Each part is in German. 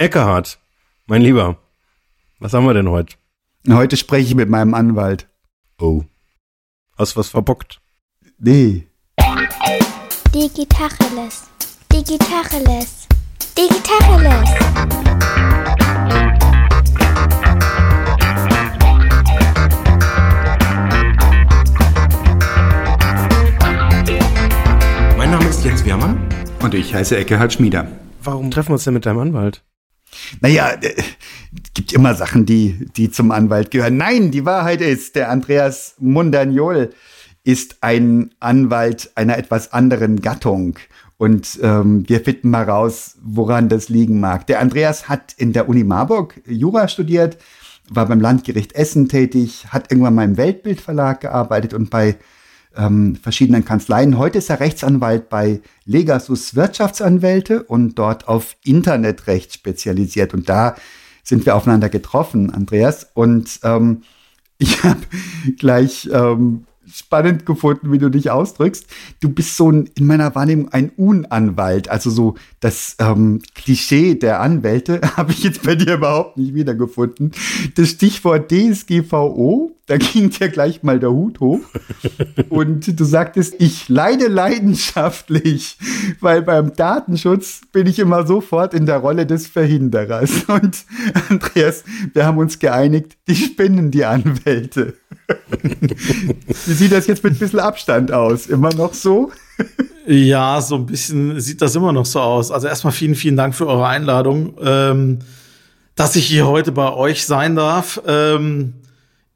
Eckehardt, mein Lieber, was haben wir denn heute? Heute spreche ich mit meinem Anwalt. Oh. Hast was verbockt? Nee. Digitacheles. Digitacheles. Digitacheles. Mein Name ist Jens Wehrmann. Und ich heiße Eckehard Schmieder. Warum treffen wir uns denn mit deinem Anwalt? Naja, äh, gibt immer Sachen, die, die zum Anwalt gehören. Nein, die Wahrheit ist, der Andreas Mundagnol ist ein Anwalt einer etwas anderen Gattung. Und ähm, wir finden mal raus, woran das liegen mag. Der Andreas hat in der Uni Marburg Jura studiert, war beim Landgericht Essen tätig, hat irgendwann mal im Weltbildverlag gearbeitet und bei ähm, verschiedenen Kanzleien. Heute ist er Rechtsanwalt bei Legasus Wirtschaftsanwälte und dort auf Internetrecht spezialisiert. Und da sind wir aufeinander getroffen, Andreas. Und ähm, ich habe gleich ähm, spannend gefunden, wie du dich ausdrückst. Du bist so ein, in meiner Wahrnehmung ein Unanwalt. Also so das ähm, Klischee der Anwälte habe ich jetzt bei dir überhaupt nicht wiedergefunden. Das Stichwort DSGVO, da ging dir gleich mal der Hut hoch. Und du sagtest, ich leide leidenschaftlich, weil beim Datenschutz bin ich immer sofort in der Rolle des Verhinderers. Und Andreas, wir haben uns geeinigt, die spinnen die Anwälte. Wie sieht das jetzt mit ein bisschen Abstand aus? Immer noch so? Ja, so ein bisschen sieht das immer noch so aus. Also erstmal vielen, vielen Dank für eure Einladung, ähm, dass ich hier heute bei euch sein darf. Ähm,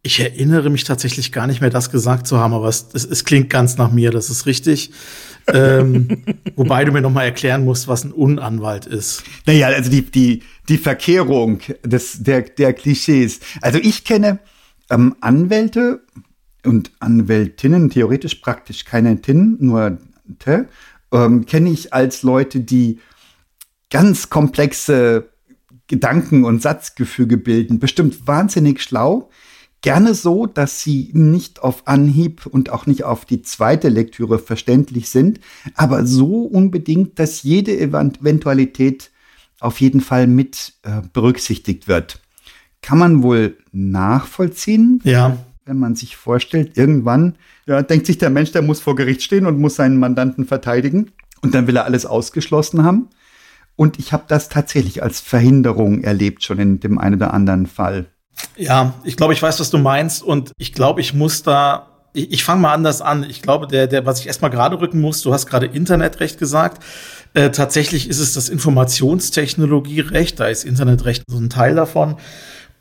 ich erinnere mich tatsächlich gar nicht mehr, das gesagt zu haben, aber es, es, es klingt ganz nach mir, das ist richtig. ähm, wobei du mir noch mal erklären musst, was ein Unanwalt ist. Naja, also die, die, die Verkehrung des, der, der Klischees. Also ich kenne ähm, Anwälte und Anwältinnen, theoretisch praktisch keine Tin, nur Te, ähm, kenne ich als Leute, die ganz komplexe Gedanken und Satzgefüge bilden, bestimmt wahnsinnig schlau, gerne so, dass sie nicht auf Anhieb und auch nicht auf die zweite Lektüre verständlich sind, aber so unbedingt, dass jede Eventualität auf jeden Fall mit äh, berücksichtigt wird kann man wohl nachvollziehen. Ja. Wenn man sich vorstellt, irgendwann ja, denkt sich der Mensch, der muss vor Gericht stehen und muss seinen Mandanten verteidigen. Und dann will er alles ausgeschlossen haben. Und ich habe das tatsächlich als Verhinderung erlebt, schon in dem einen oder anderen Fall. Ja, ich glaube, ich weiß, was du meinst. Und ich glaube, ich muss da ich, ich fange mal anders an. Ich glaube, der, der, was ich erstmal gerade rücken muss, du hast gerade Internetrecht gesagt. Äh, tatsächlich ist es das Informationstechnologierecht, da ist Internetrecht so ein Teil davon.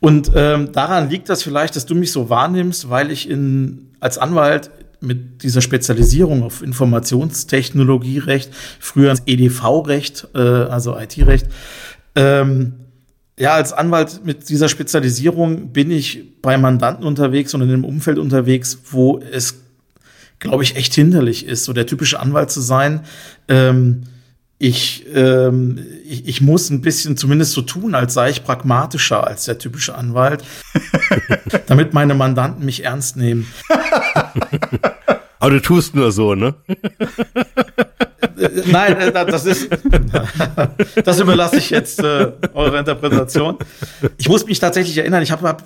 Und ähm, daran liegt das vielleicht, dass du mich so wahrnimmst, weil ich in, als Anwalt mit dieser Spezialisierung auf Informationstechnologierecht, früher EDV-Recht, äh, also IT-Recht, ähm, ja, als Anwalt mit dieser Spezialisierung bin ich bei Mandanten unterwegs und in einem Umfeld unterwegs, wo es, glaube ich, echt hinderlich ist, so der typische Anwalt zu sein. Ähm, ich, ähm, ich, ich muss ein bisschen zumindest so tun, als sei ich pragmatischer als der typische Anwalt, damit meine Mandanten mich ernst nehmen. Aber du tust nur so, ne? Nein, äh, das ist, das überlasse ich jetzt äh, eurer Interpretation. Ich muss mich tatsächlich erinnern, ich habe hab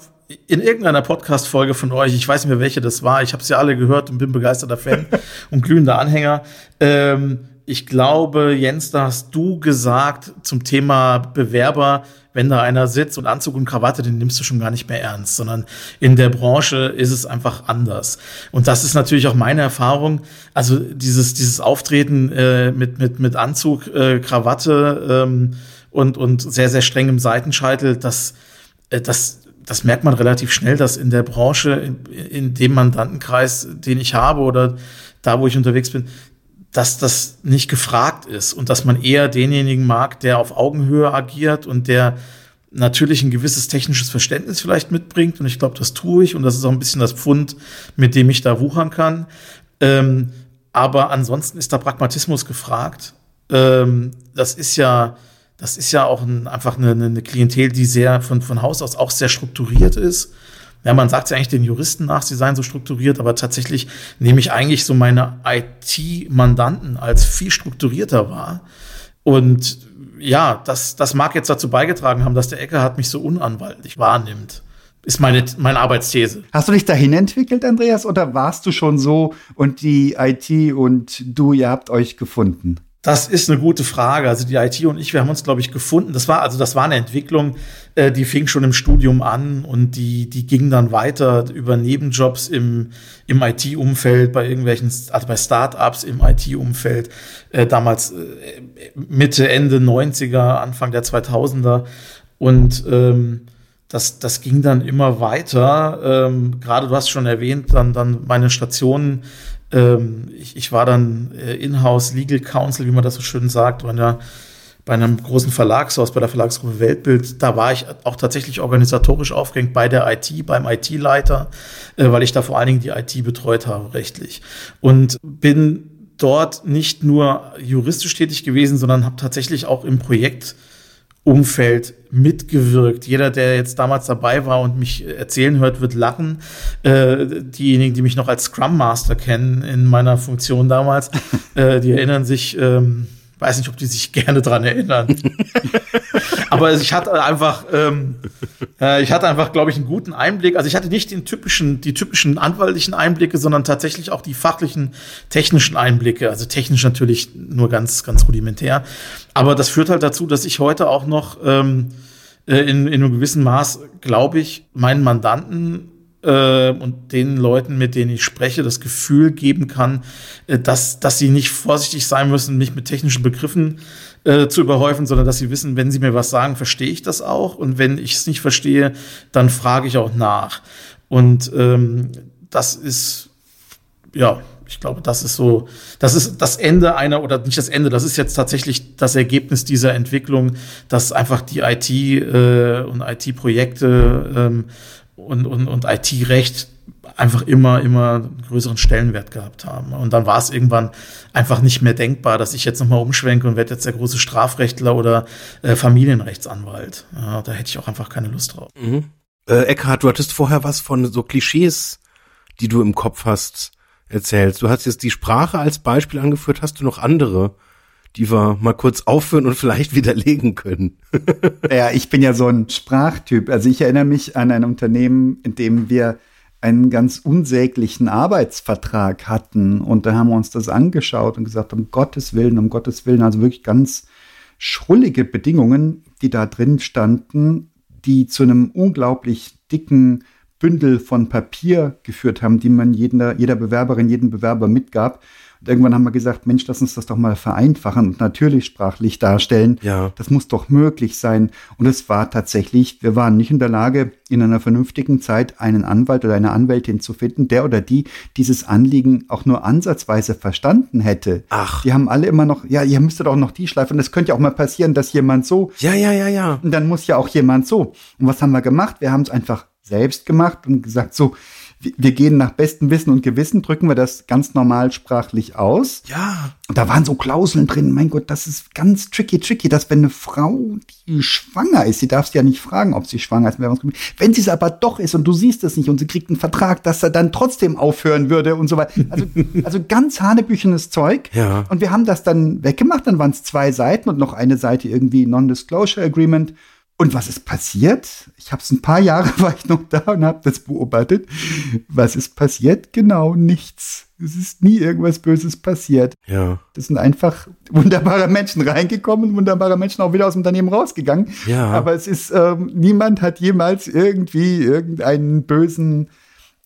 in irgendeiner Podcast-Folge von euch, ich weiß nicht mehr welche das war, ich habe sie alle gehört und bin begeisterter Fan und glühender Anhänger. Ähm, ich glaube, Jens, da hast du gesagt zum Thema Bewerber, wenn da einer sitzt und Anzug und Krawatte, den nimmst du schon gar nicht mehr ernst, sondern in der Branche ist es einfach anders. Und das ist natürlich auch meine Erfahrung. Also dieses, dieses Auftreten äh, mit, mit, mit Anzug, äh, Krawatte ähm, und, und sehr, sehr strengem Seitenscheitel, das, äh, das, das merkt man relativ schnell, dass in der Branche, in, in dem Mandantenkreis, den ich habe oder da, wo ich unterwegs bin, dass das nicht gefragt ist und dass man eher denjenigen mag, der auf Augenhöhe agiert und der natürlich ein gewisses technisches Verständnis vielleicht mitbringt. Und ich glaube, das tue ich. Und das ist auch ein bisschen das Pfund, mit dem ich da wuchern kann. Ähm, aber ansonsten ist da Pragmatismus gefragt. Ähm, das ist ja, das ist ja auch ein, einfach eine, eine Klientel, die sehr von, von Haus aus auch sehr strukturiert ist. Ja, man sagt ja eigentlich den Juristen nach, sie seien so strukturiert, aber tatsächlich nehme ich eigentlich so meine IT-Mandanten als viel strukturierter wahr. Und ja, das, das mag jetzt dazu beigetragen haben, dass der Eckhard mich so unanwaltlich wahrnimmt. Ist meine, meine Arbeitsthese. Hast du dich dahin entwickelt, Andreas, oder warst du schon so und die IT und du, ihr habt euch gefunden? Das ist eine gute Frage. Also die IT und ich, wir haben uns, glaube ich, gefunden. Das war also das war eine Entwicklung, äh, die fing schon im Studium an und die die ging dann weiter über Nebenjobs im im IT-Umfeld bei irgendwelchen, also bei Startups im IT-Umfeld. Äh, damals äh, Mitte Ende 90er, Anfang der 2000er und ähm, das, das ging dann immer weiter. Ähm, Gerade du hast schon erwähnt, dann, dann meine Stationen ähm, ich, ich war dann äh, In-house Legal Counsel, wie man das so schön sagt, bei, einer, bei einem großen Verlagshaus, bei der Verlagsgruppe Weltbild. Da war ich auch tatsächlich organisatorisch aufgehängt bei der IT, beim IT-Leiter, äh, weil ich da vor allen Dingen die IT betreut habe, rechtlich. Und bin dort nicht nur juristisch tätig gewesen, sondern habe tatsächlich auch im Projekt Umfeld mitgewirkt. Jeder, der jetzt damals dabei war und mich erzählen hört, wird lachen. Äh, diejenigen, die mich noch als Scrum Master kennen in meiner Funktion damals, äh, die erinnern sich, ähm, weiß nicht, ob die sich gerne dran erinnern. Aber ich hatte einfach, ähm, äh, ich hatte einfach, glaube ich, einen guten Einblick. Also ich hatte nicht den typischen, die typischen anwaltlichen Einblicke, sondern tatsächlich auch die fachlichen, technischen Einblicke. Also technisch natürlich nur ganz, ganz rudimentär. Aber das führt halt dazu, dass ich heute auch noch ähm, äh, in, in einem gewissen Maß, glaube ich, meinen Mandanten äh, und den Leuten, mit denen ich spreche, das Gefühl geben kann, äh, dass, dass sie nicht vorsichtig sein müssen, mich mit technischen Begriffen äh, zu überhäufen, sondern dass sie wissen, wenn sie mir was sagen, verstehe ich das auch. Und wenn ich es nicht verstehe, dann frage ich auch nach. Und ähm, das ist, ja, ich glaube, das ist so, das ist das Ende einer, oder nicht das Ende, das ist jetzt tatsächlich das Ergebnis dieser Entwicklung, dass einfach die IT äh, und IT-Projekte ähm, und, und, und IT-Recht einfach immer, immer größeren Stellenwert gehabt haben. Und dann war es irgendwann einfach nicht mehr denkbar, dass ich jetzt nochmal umschwenke und werde jetzt der große Strafrechtler oder äh, Familienrechtsanwalt. Ja, da hätte ich auch einfach keine Lust drauf. Mhm. Äh, Eckhard, du hattest vorher was von so Klischees, die du im Kopf hast, erzählt. Du hast jetzt die Sprache als Beispiel angeführt. Hast du noch andere? Die wir mal kurz aufführen und vielleicht widerlegen können. ja, ich bin ja so ein Sprachtyp. Also ich erinnere mich an ein Unternehmen, in dem wir einen ganz unsäglichen Arbeitsvertrag hatten. Und da haben wir uns das angeschaut und gesagt, um Gottes Willen, um Gottes Willen, also wirklich ganz schrullige Bedingungen, die da drin standen, die zu einem unglaublich dicken Bündel von Papier geführt haben, die man jeder, jeder Bewerberin, jeden Bewerber mitgab. Und irgendwann haben wir gesagt, Mensch, lass uns das doch mal vereinfachen und natürlich sprachlich darstellen. Ja. Das muss doch möglich sein. Und es war tatsächlich, wir waren nicht in der Lage, in einer vernünftigen Zeit einen Anwalt oder eine Anwältin zu finden, der oder die dieses Anliegen auch nur ansatzweise verstanden hätte. Ach. Die haben alle immer noch, ja, ihr müsstet auch noch die schleifen. Und es könnte ja auch mal passieren, dass jemand so. Ja, ja, ja, ja. Und dann muss ja auch jemand so. Und was haben wir gemacht? Wir haben es einfach selbst gemacht und gesagt, so, wir gehen nach bestem Wissen und Gewissen, drücken wir das ganz normal sprachlich aus. Ja. Und da waren so Klauseln drin. Mein Gott, das ist ganz tricky, tricky, dass wenn eine Frau, die schwanger ist, sie darf sie ja nicht fragen, ob sie schwanger ist. Wenn sie es aber doch ist und du siehst es nicht und sie kriegt einen Vertrag, dass er dann trotzdem aufhören würde und so weiter. Also, also ganz hanebüchenes Zeug. Ja. Und wir haben das dann weggemacht. Dann waren es zwei Seiten und noch eine Seite irgendwie Non-Disclosure Agreement. Und was ist passiert? Ich habe es ein paar Jahre war ich noch da und habe das beobachtet. Was ist passiert? Genau nichts. Es ist nie irgendwas Böses passiert. Ja. Das sind einfach wunderbare Menschen reingekommen, wunderbare Menschen auch wieder aus dem Unternehmen rausgegangen. Ja. Aber es ist ähm, niemand hat jemals irgendwie irgendeinen bösen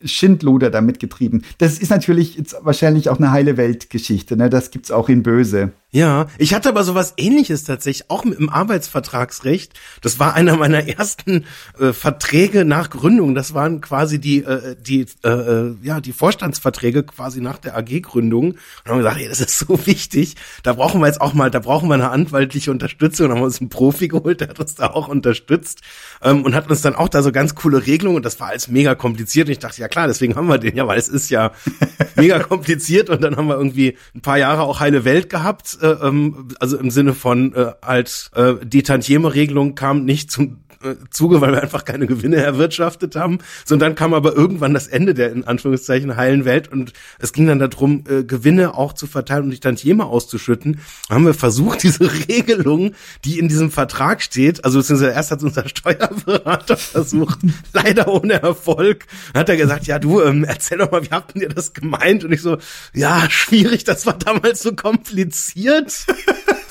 Schindluder damit getrieben. Das ist natürlich jetzt wahrscheinlich auch eine heile Weltgeschichte. Ne? Das gibt's auch in Böse. Ja, ich hatte aber sowas ähnliches tatsächlich, auch mit dem Arbeitsvertragsrecht. Das war einer meiner ersten äh, Verträge nach Gründung. Das waren quasi die, äh, die, äh, äh ja, die Vorstandsverträge quasi nach der AG-Gründung. Und haben gesagt, hey, das ist so wichtig. Da brauchen wir jetzt auch mal, da brauchen wir eine anwaltliche Unterstützung. Und haben wir uns einen Profi geholt, der hat uns da auch unterstützt ähm, und hat uns dann auch da so ganz coole Regelungen. Und das war alles mega kompliziert. Und ich dachte, ja klar, deswegen haben wir den ja, weil es ist ja mega kompliziert. Und dann haben wir irgendwie ein paar Jahre auch heile Welt gehabt ähm, also im Sinne von äh, halt äh, die Tantieme-Regelung kam nicht zum äh, Zuge, weil wir einfach keine Gewinne erwirtschaftet haben. So, und dann kam aber irgendwann das Ende der in Anführungszeichen heilen Welt und es ging dann darum, äh, Gewinne auch zu verteilen und nicht Tantieme auszuschütten. Da haben wir versucht, diese Regelung, die in diesem Vertrag steht, also beziehungsweise erst hat unser Steuerberater versucht, leider ohne Erfolg, dann hat er gesagt, ja du, ähm, erzähl doch mal, wie habt ihr das gemeint? Und ich so, ja, schwierig, das war damals so kompliziert.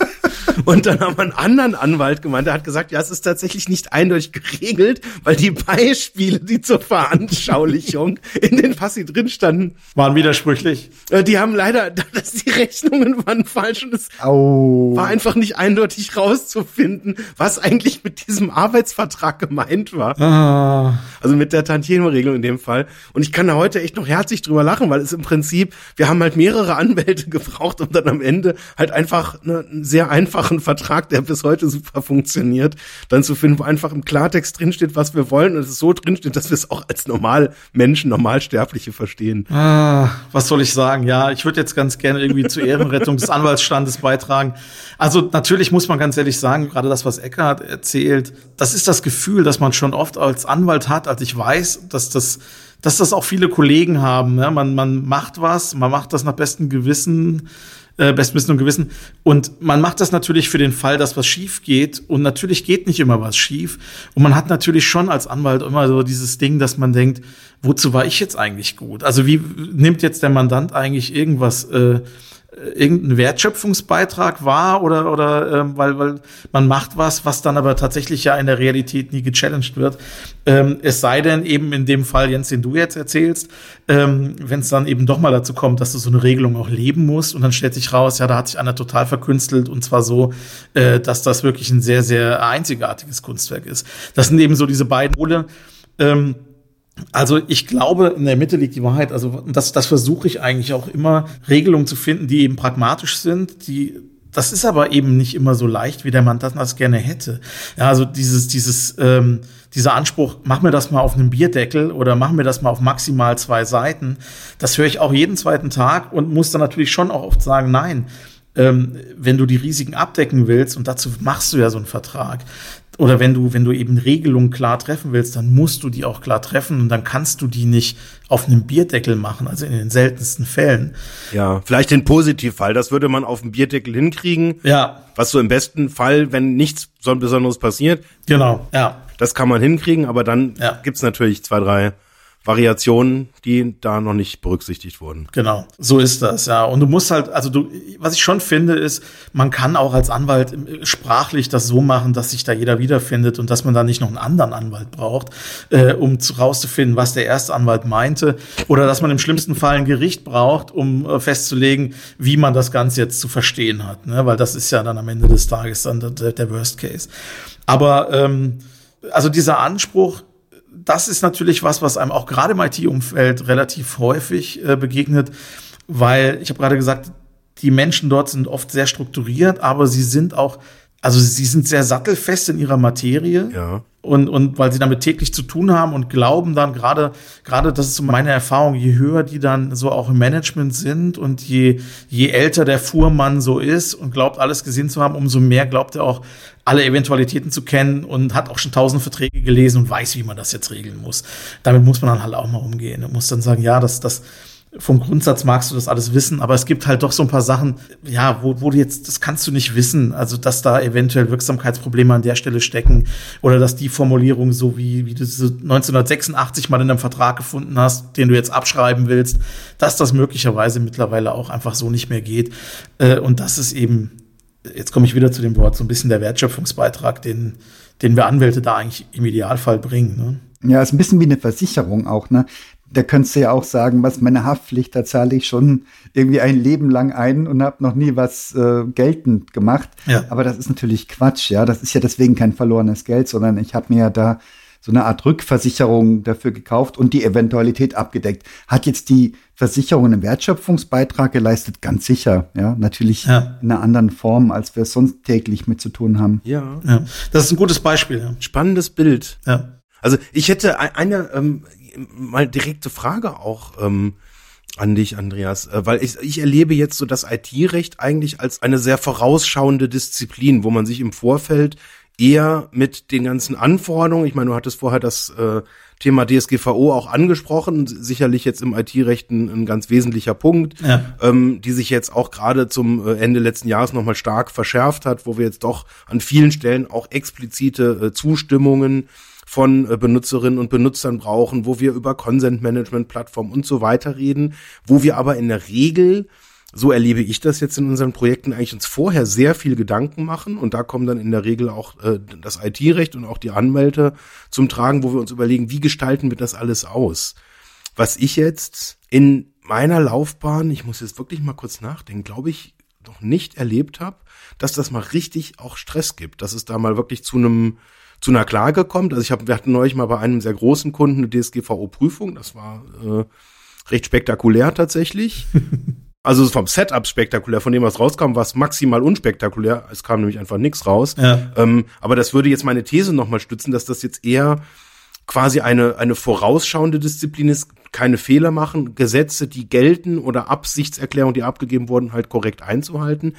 Und dann haben wir einen anderen Anwalt gemeint, der hat gesagt, ja, es ist tatsächlich nicht eindeutig geregelt, weil die Beispiele, die zur Veranschaulichung in den Passi drin standen, Waren widersprüchlich. äh, die haben leider, dass die Rechnungen waren falsch und es Au. war einfach nicht eindeutig rauszufinden, was eigentlich mit diesem Arbeitsvertrag gemeint war. Ah. Also mit der Tantiemenregelung in dem Fall. Und ich kann da heute echt noch herzlich drüber lachen, weil es im Prinzip, wir haben halt mehrere Anwälte gebraucht, um dann am Ende halt einfach ne, einen sehr einfachen Vertrag, der bis heute super funktioniert, dann zu finden, wo einfach im Klartext drinsteht, was wir wollen und es so drinsteht, dass wir es auch als normal Menschen, Normalsterbliche verstehen. Ah, was soll ich sagen? Ja, ich würde jetzt ganz gerne irgendwie zur Ehrenrettung des Anwaltsstandes beitragen. Also natürlich muss man ganz ehrlich sagen, gerade das, was Eckhard erzählt, das ist das Gefühl, das man schon oft als Anwalt hat. Also ich weiß, dass das, dass das auch viele Kollegen haben. Ne? Man, man macht was, man macht das nach bestem Gewissen, äh, bestem Wissen und Gewissen. Und man macht das natürlich für den Fall, dass was schief geht. Und natürlich geht nicht immer was schief. Und man hat natürlich schon als Anwalt immer so dieses Ding, dass man denkt, wozu war ich jetzt eigentlich gut? Also wie nimmt jetzt der Mandant eigentlich irgendwas, äh, irgendeinen Wertschöpfungsbeitrag wahr oder oder ähm, weil weil man macht was, was dann aber tatsächlich ja in der Realität nie gechallenged wird. Ähm, es sei denn eben in dem Fall, Jens, den du jetzt erzählst, ähm, wenn es dann eben doch mal dazu kommt, dass du so eine Regelung auch leben musst und dann stellt sich raus, ja, da hat sich einer total verkünstelt und zwar so, äh, dass das wirklich ein sehr sehr einzigartiges Kunstwerk ist. Das sind eben so diese beiden Pole. Ähm, also ich glaube, in der Mitte liegt die Wahrheit. Also das, das versuche ich eigentlich auch immer, Regelungen zu finden, die eben pragmatisch sind, die das ist aber eben nicht immer so leicht, wie der Mandant das gerne hätte. Ja, also dieses, dieses, ähm, dieser Anspruch, mach mir das mal auf einem Bierdeckel oder mach mir das mal auf maximal zwei Seiten, das höre ich auch jeden zweiten Tag und muss dann natürlich schon auch oft sagen, nein, ähm, wenn du die Risiken abdecken willst, und dazu machst du ja so einen Vertrag, oder wenn du, wenn du eben Regelungen klar treffen willst, dann musst du die auch klar treffen und dann kannst du die nicht auf einem Bierdeckel machen, also in den seltensten Fällen. Ja, vielleicht den Positivfall, das würde man auf dem Bierdeckel hinkriegen. Ja, Was so im besten Fall, wenn nichts so Besonderes passiert, genau, ja. das kann man hinkriegen, aber dann Ja. gibt's natürlich zwei, drei Variationen, die da noch nicht berücksichtigt wurden. Genau, so ist das, ja. Und du musst halt, also du, was ich schon finde, ist, man kann auch als Anwalt sprachlich das so machen, dass sich da jeder wiederfindet und dass man da nicht noch einen anderen Anwalt braucht, äh, um zu, rauszufinden, was der erste Anwalt meinte. Oder dass man im schlimmsten Fall ein Gericht braucht, um äh, festzulegen, wie man das Ganze jetzt zu verstehen hat. Ne? Weil das ist ja dann am Ende des Tages dann der, der Worst Case. Aber ähm, also dieser Anspruch, das ist natürlich was, was einem auch gerade im IT-Umfeld relativ häufig äh, begegnet, weil ich habe gerade gesagt, die Menschen dort sind oft sehr strukturiert, aber sie sind auch, also sie sind sehr sattelfest in ihrer Materie. Ja. Und, und weil sie damit täglich zu tun haben und glauben dann gerade, gerade das ist so meine Erfahrung, je höher die dann so auch im Management sind und je, je älter der Fuhrmann so ist und glaubt, alles gesehen zu haben, umso mehr glaubt er auch, alle Eventualitäten zu kennen und hat auch schon tausend Verträge gelesen und weiß, wie man das jetzt regeln muss. Damit muss man dann halt auch mal umgehen und muss dann sagen, ja, das, das, vom Grundsatz magst du das alles wissen, aber es gibt halt doch so ein paar Sachen, ja, wo, wo du jetzt, das kannst du nicht wissen. Also, dass da eventuell Wirksamkeitsprobleme an der Stelle stecken oder dass die Formulierung so wie, wie du sie 1986 mal in einem Vertrag gefunden hast, den du jetzt abschreiben willst, dass das möglicherweise mittlerweile auch einfach so nicht mehr geht. Äh, Und das ist eben, jetzt komme ich wieder zu dem Wort, so ein bisschen der Wertschöpfungsbeitrag, den, den wir Anwälte da eigentlich im Idealfall bringen. Ne? Ja, ist ein bisschen wie eine Versicherung auch, ne? Da könntest du ja auch sagen, was meine Haftpflicht, da zahle ich schon irgendwie ein Leben lang ein und habe noch nie was äh, geltend gemacht. Ja. Aber das ist natürlich Quatsch, ja. Das ist ja deswegen kein verlorenes Geld, sondern ich habe mir ja da so eine Art Rückversicherung dafür gekauft und die Eventualität abgedeckt. Hat jetzt die Versicherung einen Wertschöpfungsbeitrag geleistet? Ganz sicher, ja. Natürlich Ja. in einer anderen Form, als wir es sonst täglich mit zu tun haben. Ja. Ja. Das ist ein gutes Beispiel. Ja. Spannendes Bild. Ja. Also ich hätte ein- eine ähm, mal direkte Frage auch ähm, an dich, Andreas, äh, weil ich, ich erlebe jetzt so das IT-Recht eigentlich als eine sehr vorausschauende Disziplin, wo man sich im Vorfeld eher mit den ganzen Anforderungen. Ich meine, du hattest vorher das äh, Thema DSGVO auch angesprochen, sicherlich jetzt im IT-Recht ein, ein, ganz wesentlicher Punkt, ja. ähm, die sich jetzt auch gerade zum äh, Ende letzten Jahres nochmal stark verschärft hat, wo wir jetzt doch an vielen Stellen auch explizite äh, Zustimmungen von äh, Benutzerinnen und Benutzern brauchen, wo wir über Consent-Management-Plattformen und so weiter reden, wo wir aber in der Regel so erlebe ich das jetzt in unseren Projekten eigentlich uns vorher sehr viel Gedanken machen und da kommen dann in der Regel auch äh, das IT-Recht und auch die Anwälte zum Tragen, wo wir uns überlegen, wie gestalten wir das alles aus. Was ich jetzt in meiner Laufbahn, ich muss jetzt wirklich mal kurz nachdenken, glaube ich, noch nicht erlebt habe, dass das mal richtig auch Stress gibt, dass es da mal wirklich zu einem zu einer Klage kommt. Also ich habe, wir hatten neulich mal bei einem sehr großen Kunden eine DSGVO-Prüfung. Das war äh, recht spektakulär tatsächlich. Also vom Setup spektakulär, von dem was rauskam, war es maximal unspektakulär. Es kam nämlich einfach nichts raus. Ja. Ähm, aber das würde jetzt meine These nochmal stützen, dass das jetzt eher quasi eine, eine vorausschauende Disziplin ist, keine Fehler machen, Gesetze, die gelten oder Absichtserklärungen, die abgegeben wurden, halt korrekt einzuhalten.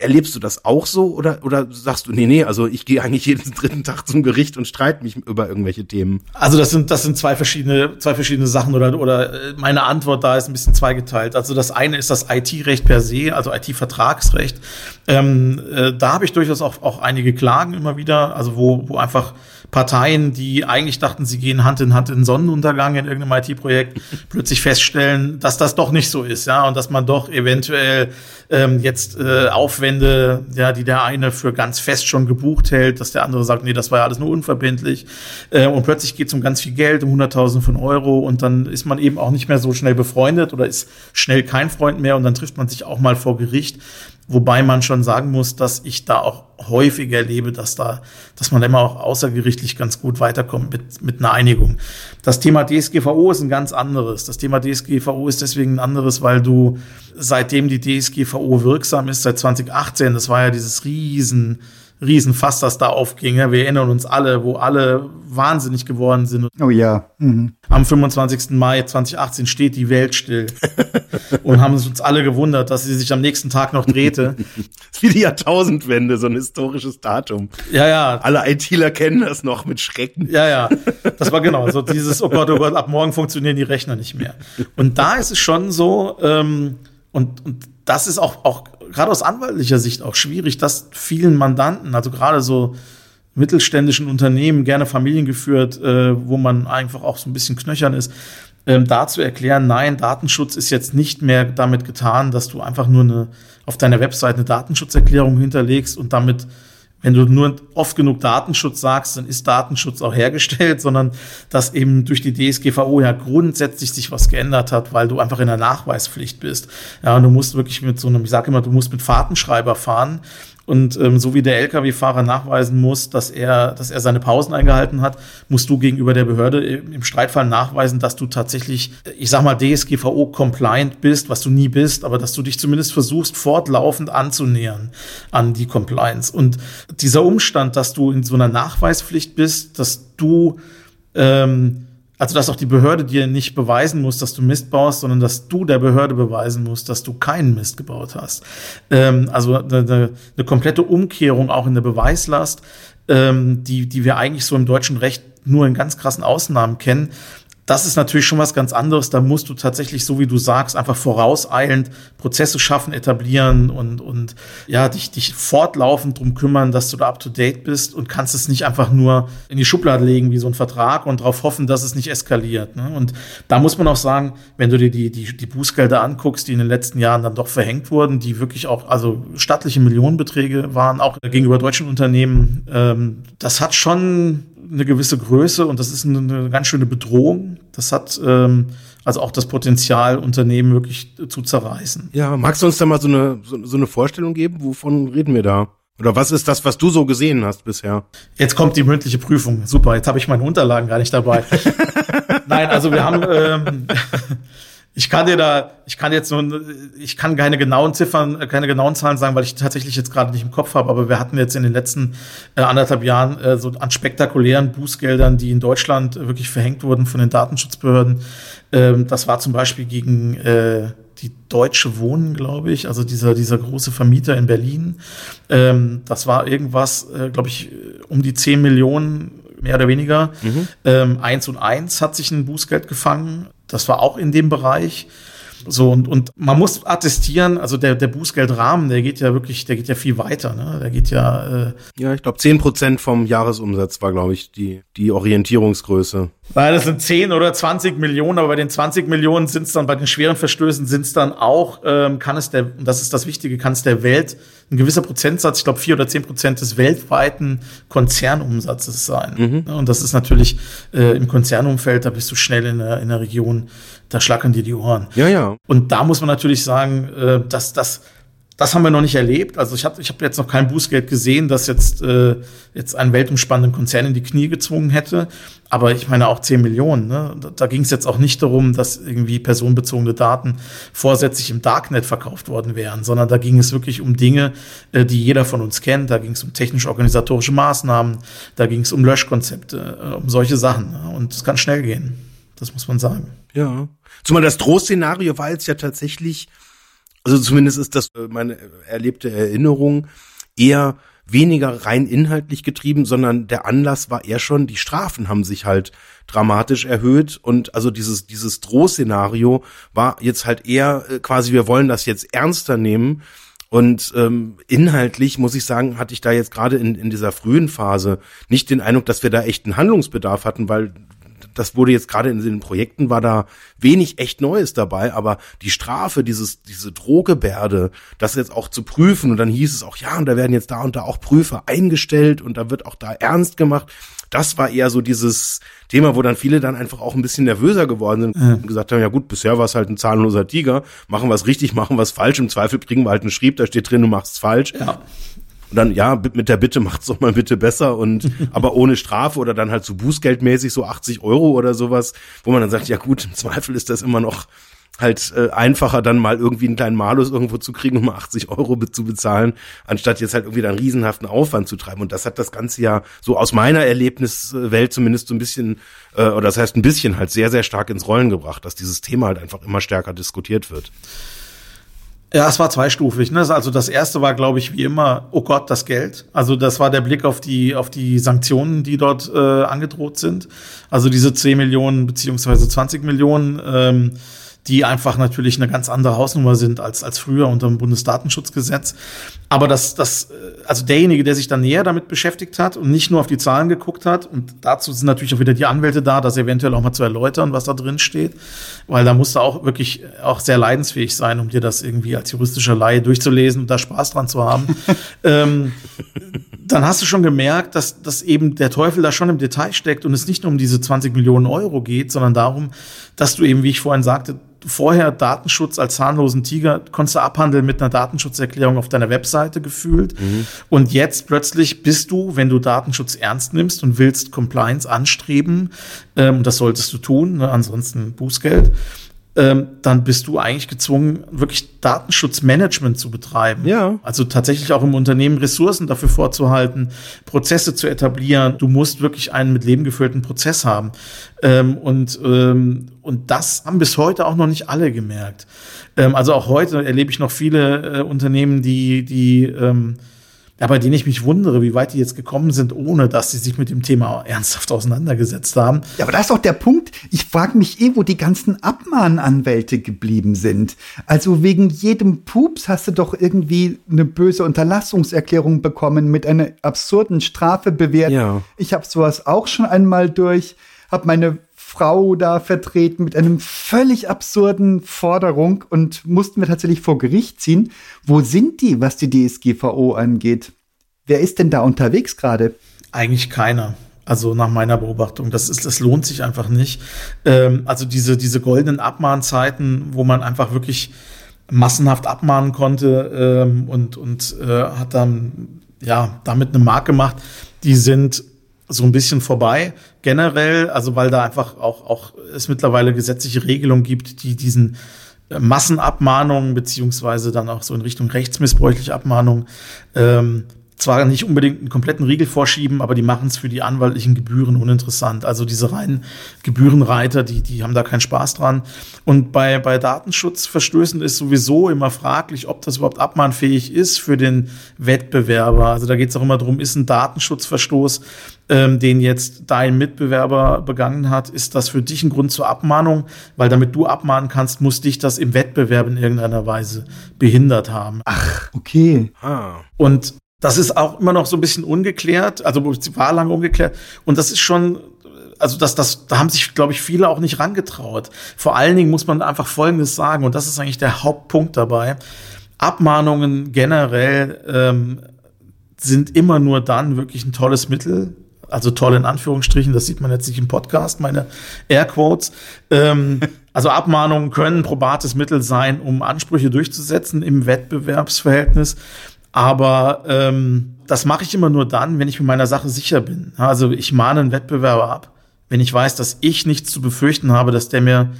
Erlebst du das auch so oder, oder sagst du, nee, nee, also ich gehe eigentlich jeden dritten Tag zum Gericht und streite mich über irgendwelche Themen? Also das sind, das sind zwei verschiedene, zwei verschiedene Sachen oder, oder äh, meine Antwort da ist ein bisschen zweigeteilt. Also das eine ist das IT-Recht per se, also IT-Vertragsrecht. Ähm, äh, da habe ich durchaus auch, auch einige Klagen immer wieder, also wo, wo einfach Parteien, die eigentlich dachten, sie gehen Hand in Hand in Sonnenuntergang in irgendeinem IT-Projekt, plötzlich feststellen, dass das doch nicht so ist, ja, und dass man doch eventuell ähm, jetzt äh, Aufwände, ja, die der eine für ganz fest schon gebucht hält, dass der andere sagt, nee, das war ja alles nur unverbindlich. Äh, und plötzlich geht es um ganz viel Geld, um Hunderttausende von Euro und dann ist man eben auch nicht mehr so schnell befreundet oder ist schnell kein Freund mehr und dann trifft man sich auch mal vor Gericht. Wobei man schon sagen muss, dass ich da auch häufig erlebe, dass da, dass man immer auch außergerichtlich ganz gut weiterkommt mit, mit einer Einigung. Das Thema DSGVO ist ein ganz anderes. Das Thema DSGVO ist deswegen ein anderes, weil du seitdem die DSGVO wirksam ist, seit 2018, das war ja dieses riesen Riesenfass, das da aufging. Wir erinnern uns alle, wo alle wahnsinnig geworden sind. Oh ja. Mhm. Am 25. Mai 2018 steht die Welt still. und haben uns alle gewundert, dass sie sich am nächsten Tag noch drehte. wie die Jahrtausendwende, so ein historisches Datum. Ja, ja. Alle ITler kennen das noch mit Schrecken. Ja, ja. Das war genau so dieses, oh Gott, oh Gott, ab morgen funktionieren die Rechner nicht mehr. Und da ist es schon so, ähm, und, und das ist auch, auch gerade aus anwaltlicher Sicht auch schwierig, dass vielen Mandanten, also gerade so mittelständischen Unternehmen, gerne familiengeführt, äh, wo man einfach auch so ein bisschen knöchern ist, ähm, da zu erklären, nein, Datenschutz ist jetzt nicht mehr damit getan, dass du einfach nur eine, auf deiner Website eine Datenschutzerklärung hinterlegst und damit wenn du nur oft genug Datenschutz sagst, dann ist Datenschutz auch hergestellt, sondern dass eben durch die DSGVO ja grundsätzlich sich was geändert hat, weil du einfach in der Nachweispflicht bist. Ja, und du musst wirklich mit so einem, ich sage immer, du musst mit Fahrtenschreiber fahren und ähm, so wie der Lkw-Fahrer nachweisen muss, dass er, dass er seine Pausen eingehalten hat, musst du gegenüber der Behörde im Streitfall nachweisen, dass du tatsächlich, ich sag mal, DSGVO-compliant bist, was du nie bist, aber dass du dich zumindest versuchst, fortlaufend anzunähern an die Compliance. Und dieser Umstand, dass du in so einer Nachweispflicht bist, dass du ähm, also, dass auch die Behörde dir nicht beweisen muss, dass du Mist baust, sondern dass du der Behörde beweisen musst, dass du keinen Mist gebaut hast. Ähm, also eine, eine, komplette Umkehrung auch in der Beweislast, ähm, die, die wir eigentlich so im deutschen Recht nur in ganz krassen Ausnahmen kennen das ist natürlich schon was ganz anderes. Da musst du tatsächlich, so wie du sagst, einfach vorauseilend Prozesse schaffen, etablieren und, und ja, dich, dich fortlaufend drum kümmern, dass du da up to date bist und kannst es nicht einfach nur in die Schublade legen wie so ein Vertrag und darauf hoffen, dass es nicht eskaliert. Ne? Und da muss man auch sagen, wenn du dir die, die, die Bußgelder anguckst, die in den letzten Jahren dann doch verhängt wurden, die wirklich auch, also stattliche Millionenbeträge waren, auch gegenüber deutschen Unternehmen, ähm, das hat schon eine gewisse Größe und das ist eine, eine ganz schöne Bedrohung. Das hat ähm, also auch das Potenzial, Unternehmen wirklich zu zerreißen. Ja, magst du uns da mal so eine, so, so eine Vorstellung geben? Wovon reden wir da? Oder was ist das, was du so gesehen hast bisher? Jetzt kommt die mündliche Prüfung. Super, jetzt habe ich meine Unterlagen gar nicht dabei. Nein, also wir haben ähm, ich kann dir da, ich kann jetzt nur, ich kann keine genauen Ziffern, keine genauen Zahlen sagen, weil ich tatsächlich jetzt gerade nicht im Kopf habe, aber wir hatten jetzt in den letzten äh, anderthalb Jahren äh, so an spektakulären Bußgeldern, die in Deutschland wirklich verhängt wurden von den Datenschutzbehörden. Ähm, das war zum Beispiel gegen äh, die Deutsche Wohnen, glaube ich, also dieser, dieser große Vermieter in Berlin. Ähm, das war irgendwas, äh, glaube ich, um die 10 Millionen, mehr oder weniger. Mhm. Ähm, eins und eins hat sich ein Bußgeld gefangen. Das war auch in dem Bereich. So, und, und man muss attestieren, also der, der Bußgeldrahmen, der geht ja wirklich, der geht ja viel weiter, ne? Der geht ja. Äh, ja, ich glaube, zehn Prozent vom Jahresumsatz war, glaube ich, die, die Orientierungsgröße. Weil das sind 10 oder 20 Millionen, aber bei den 20 Millionen sind es dann, bei den schweren Verstößen sind es dann auch, ähm, kann es der, und das ist das Wichtige, kann es der Welt ein gewisser Prozentsatz, ich glaube vier oder zehn Prozent des weltweiten Konzernumsatzes sein. Mhm. Und das ist natürlich äh, im Konzernumfeld, da bist du schnell in der, in der Region, da schlackern dir die Ohren. Ja, ja. Und da muss man natürlich sagen, äh, dass das das haben wir noch nicht erlebt. Also ich habe ich hab jetzt noch kein Bußgeld gesehen, das jetzt, äh, jetzt einen weltumspannenden Konzern in die Knie gezwungen hätte. Aber ich meine auch 10 Millionen. Ne? Da, da ging es jetzt auch nicht darum, dass irgendwie personenbezogene Daten vorsätzlich im Darknet verkauft worden wären, sondern da ging es wirklich um Dinge, äh, die jeder von uns kennt. Da ging es um technisch-organisatorische Maßnahmen, da ging es um Löschkonzepte, äh, um solche Sachen. Ne? Und es kann schnell gehen. Das muss man sagen. Ja. Zumal das Drohszenario war jetzt ja tatsächlich also zumindest ist das äh, meine erlebte Erinnerung eher weniger rein inhaltlich getrieben, sondern der Anlass war eher schon, die Strafen haben sich halt dramatisch erhöht und also dieses, dieses Drohszenario war jetzt halt eher äh, quasi, wir wollen das jetzt ernster nehmen. Und ähm, inhaltlich muss ich sagen, hatte ich da jetzt gerade in, in dieser frühen Phase nicht den Eindruck, dass wir da echt einen Handlungsbedarf hatten, weil das wurde jetzt gerade in den Projekten war da wenig echt Neues dabei, aber die Strafe, dieses, diese Drohgebärde, das jetzt auch zu prüfen und dann hieß es auch, ja, und da werden jetzt da und da auch Prüfer eingestellt und da wird auch da ernst gemacht. Das war eher so dieses Thema, wo dann viele dann einfach auch ein bisschen nervöser geworden sind ja. und gesagt haben, ja gut, bisher war es halt ein zahnloser Tiger, machen wir es richtig, machen wir es falsch, im Zweifel kriegen wir halt einen Schrieb, da steht drin, du machst es falsch. Ja. Und dann, ja, mit der Bitte macht's doch mal bitte besser und aber ohne Strafe oder dann halt so bußgeldmäßig so 80 Euro oder sowas, wo man dann sagt, ja gut, im Zweifel ist das immer noch halt äh, einfacher, dann mal irgendwie einen kleinen Malus irgendwo zu kriegen, um 80 Euro zu bezahlen, anstatt jetzt halt irgendwie dann riesenhaften Aufwand zu treiben. Und das hat das Ganze ja so aus meiner Erlebniswelt zumindest so ein bisschen, äh, oder das heißt ein bisschen halt sehr, sehr stark ins Rollen gebracht, dass dieses Thema halt einfach immer stärker diskutiert wird. Ja, es war zweistufig. Ne? Also das erste war, glaube ich, wie immer, oh Gott, das Geld. Also das war der Blick auf die, auf die Sanktionen, die dort äh, angedroht sind. Also diese 10 Millionen beziehungsweise 20 Millionen. Ähm, die einfach natürlich eine ganz andere Hausnummer sind als, als früher unter dem Bundesdatenschutzgesetz. Aber das, das, äh, also derjenige, der sich dann näher damit beschäftigt hat und nicht nur auf die Zahlen geguckt hat, und dazu sind natürlich auch wieder die Anwälte da, das eventuell auch mal zu erläutern, was da drin steht, weil da musst du auch wirklich auch sehr leidensfähig sein, um dir das irgendwie als juristischer Laie durchzulesen und da Spaß dran zu haben. ähm, dann hast du schon gemerkt, dass, dass eben der Teufel da schon im Detail steckt und es nicht nur um diese 20 Millionen Euro geht, sondern darum, dass du eben, wie ich vorhin sagte, vorher Datenschutz als zahnlosen Tiger konntest du abhandeln mit einer Datenschutzerklärung auf deiner Webseite gefühlt. Mhm. Und jetzt plötzlich bist du, wenn du Datenschutz ernst nimmst und willst Compliance anstreben, ähm, das solltest du tun, ne, ansonsten Bußgeld, ähm, dann bist du eigentlich gezwungen, wirklich Datenschutzmanagement zu betreiben. Ja. Also tatsächlich auch im Unternehmen Ressourcen dafür vorzuhalten, Prozesse zu etablieren. Du musst wirklich einen mit Leben gefüllten Prozess haben. Ähm, und, ähm, und das haben bis heute auch noch nicht alle gemerkt. Ähm, also auch heute erlebe ich noch viele äh, Unternehmen, die, die ähm, bei denen ich mich wundere, wie weit die jetzt gekommen sind, ohne dass sie sich mit dem Thema ernsthaft auseinandergesetzt haben. Ja, aber das ist auch der Punkt. Ich frage mich eh, wo die ganzen Abmahnanwälte geblieben sind. Also wegen jedem Pups hast du doch irgendwie eine böse Unterlassungserklärung bekommen mit einer absurden Strafe bewährt. Ja. Ich habe sowas auch schon einmal durch, habe meine Frau da vertreten mit einem völlig absurden Forderung und mussten wir tatsächlich vor Gericht ziehen. Wo sind die, was die DSGVO angeht? Wer ist denn da unterwegs gerade? Eigentlich keiner. Also nach meiner Beobachtung, das ist, das lohnt sich einfach nicht. Ähm, also diese diese goldenen Abmahnzeiten, wo man einfach wirklich massenhaft abmahnen konnte ähm, und und äh, hat dann ja damit eine Marke gemacht, die sind so ein bisschen vorbei. Generell, also weil da einfach auch, auch es mittlerweile gesetzliche Regelungen gibt, die diesen äh, Massenabmahnungen beziehungsweise dann auch so in Richtung rechtsmissbräuchliche Abmahnungen ähm, zwar nicht unbedingt einen kompletten Riegel vorschieben, aber die machen es für die anwaltlichen Gebühren uninteressant. Also diese reinen Gebührenreiter, die, die haben da keinen Spaß dran. Und bei, bei Datenschutzverstößen ist sowieso immer fraglich, ob das überhaupt abmahnfähig ist für den Wettbewerber. Also da geht es auch immer darum, ist ein Datenschutzverstoß, ähm, den jetzt dein Mitbewerber begangen hat, ist das für dich ein Grund zur Abmahnung? Weil damit du abmahnen kannst, muss dich das im Wettbewerb in irgendeiner Weise behindert haben. Ach, okay. Ah. Und das ist auch immer noch so ein bisschen ungeklärt, also war lange ungeklärt. Und das ist schon, also das, das, da haben sich, glaube ich, viele auch nicht rangetraut. Vor allen Dingen muss man einfach Folgendes sagen, und das ist eigentlich der Hauptpunkt dabei. Abmahnungen generell ähm, sind immer nur dann wirklich ein tolles Mittel, also toll in Anführungsstrichen, das sieht man jetzt nicht im Podcast, meine Airquotes. Ähm, also Abmahnungen können probates Mittel sein, um Ansprüche durchzusetzen im Wettbewerbsverhältnis. Aber ähm, das mache ich immer nur dann, wenn ich mit meiner Sache sicher bin. Also ich mahne einen Wettbewerber ab, wenn ich weiß, dass ich nichts zu befürchten habe, dass der mir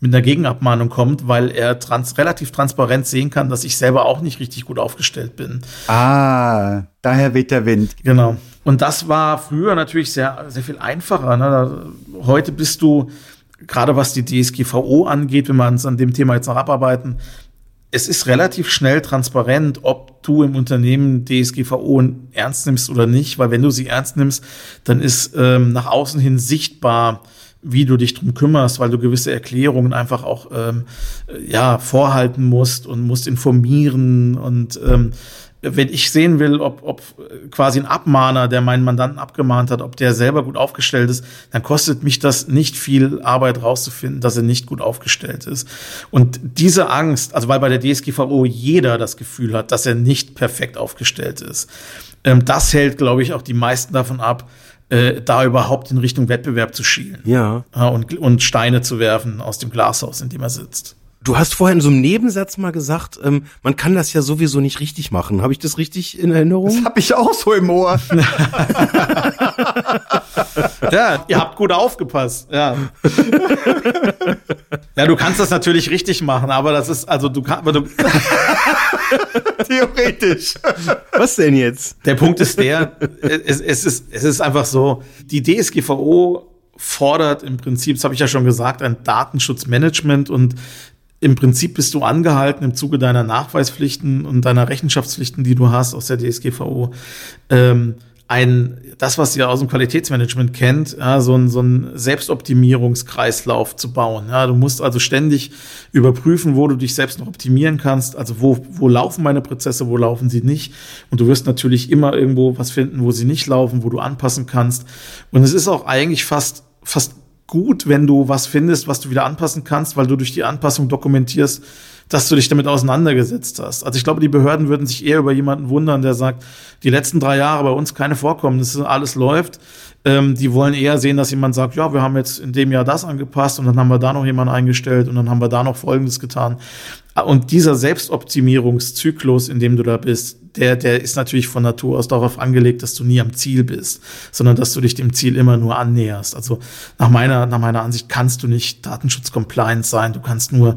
mit einer Gegenabmahnung kommt, weil er trans relativ transparent sehen kann, dass ich selber auch nicht richtig gut aufgestellt bin. Ah, daher weht der Wind. Genau. Und das war früher natürlich sehr, sehr viel einfacher. Ne? Heute bist du, gerade was die DSGVO angeht, wenn wir uns an dem Thema jetzt noch abarbeiten, es ist relativ schnell transparent, ob du im Unternehmen DSGVO ernst nimmst oder nicht, weil wenn du sie ernst nimmst, dann ist ähm, nach außen hin sichtbar, wie du dich drum kümmerst, weil du gewisse Erklärungen einfach auch ähm, ja vorhalten musst und musst informieren und ähm, wenn ich sehen will, ob, ob quasi ein Abmahner, der meinen Mandanten abgemahnt hat, ob der selber gut aufgestellt ist, dann kostet mich das nicht viel Arbeit rauszufinden, dass er nicht gut aufgestellt ist. Und diese Angst, also weil bei der DSGVO jeder das Gefühl hat, dass er nicht perfekt aufgestellt ist, ähm, das hält, glaube ich, auch die meisten davon ab, äh, da überhaupt in Richtung Wettbewerb zu schielen. Ja. Und, und Steine zu werfen aus dem Glashaus, in dem er sitzt. Du hast vorhin in so einem Nebensatz mal gesagt, ähm, man kann das ja sowieso nicht richtig machen. Habe ich das richtig in Erinnerung? Das habe ich auch so im Ohr. ja, ihr habt gut aufgepasst. Ja. ja, du kannst das natürlich richtig machen, aber das ist also du kannst, du theoretisch. Was denn jetzt? Der Punkt ist der, es, es ist es ist einfach so, die DSGVO fordert im Prinzip, das habe ich ja schon gesagt, ein Datenschutzmanagement und im Prinzip bist du angehalten, im Zuge deiner Nachweispflichten und deiner Rechenschaftspflichten, die du hast aus der DSGVO, ähm, ein, das, was ihr aus dem Qualitätsmanagement kennt, ja, so ein, so ein Selbstoptimierungskreislauf zu bauen. Ja, du musst also ständig überprüfen, wo du dich selbst noch optimieren kannst. Also wo, wo laufen meine Prozesse, wo laufen sie nicht. Und du wirst natürlich immer irgendwo was finden, wo sie nicht laufen, wo du anpassen kannst. Und es ist auch eigentlich fast, fast gut, wenn du was findest, was du wieder anpassen kannst, weil du durch die Anpassung dokumentierst, dass du dich damit auseinandergesetzt hast. Also ich glaube, die Behörden würden sich eher über jemanden wundern, der sagt, die letzten drei Jahre bei uns keine Vorkommnisse, alles läuft. Ähm, die wollen eher sehen, dass jemand sagt, ja, wir haben jetzt in dem Jahr das angepasst und dann haben wir da noch jemanden eingestellt und dann haben wir da noch Folgendes getan. Und dieser Selbstoptimierungszyklus, in dem du da bist, der, der ist natürlich von Natur aus darauf angelegt, dass du nie am Ziel bist, sondern dass du dich dem Ziel immer nur annäherst. Also nach meiner, nach meiner Ansicht kannst du nicht Datenschutz-compliant sein. Du kannst nur,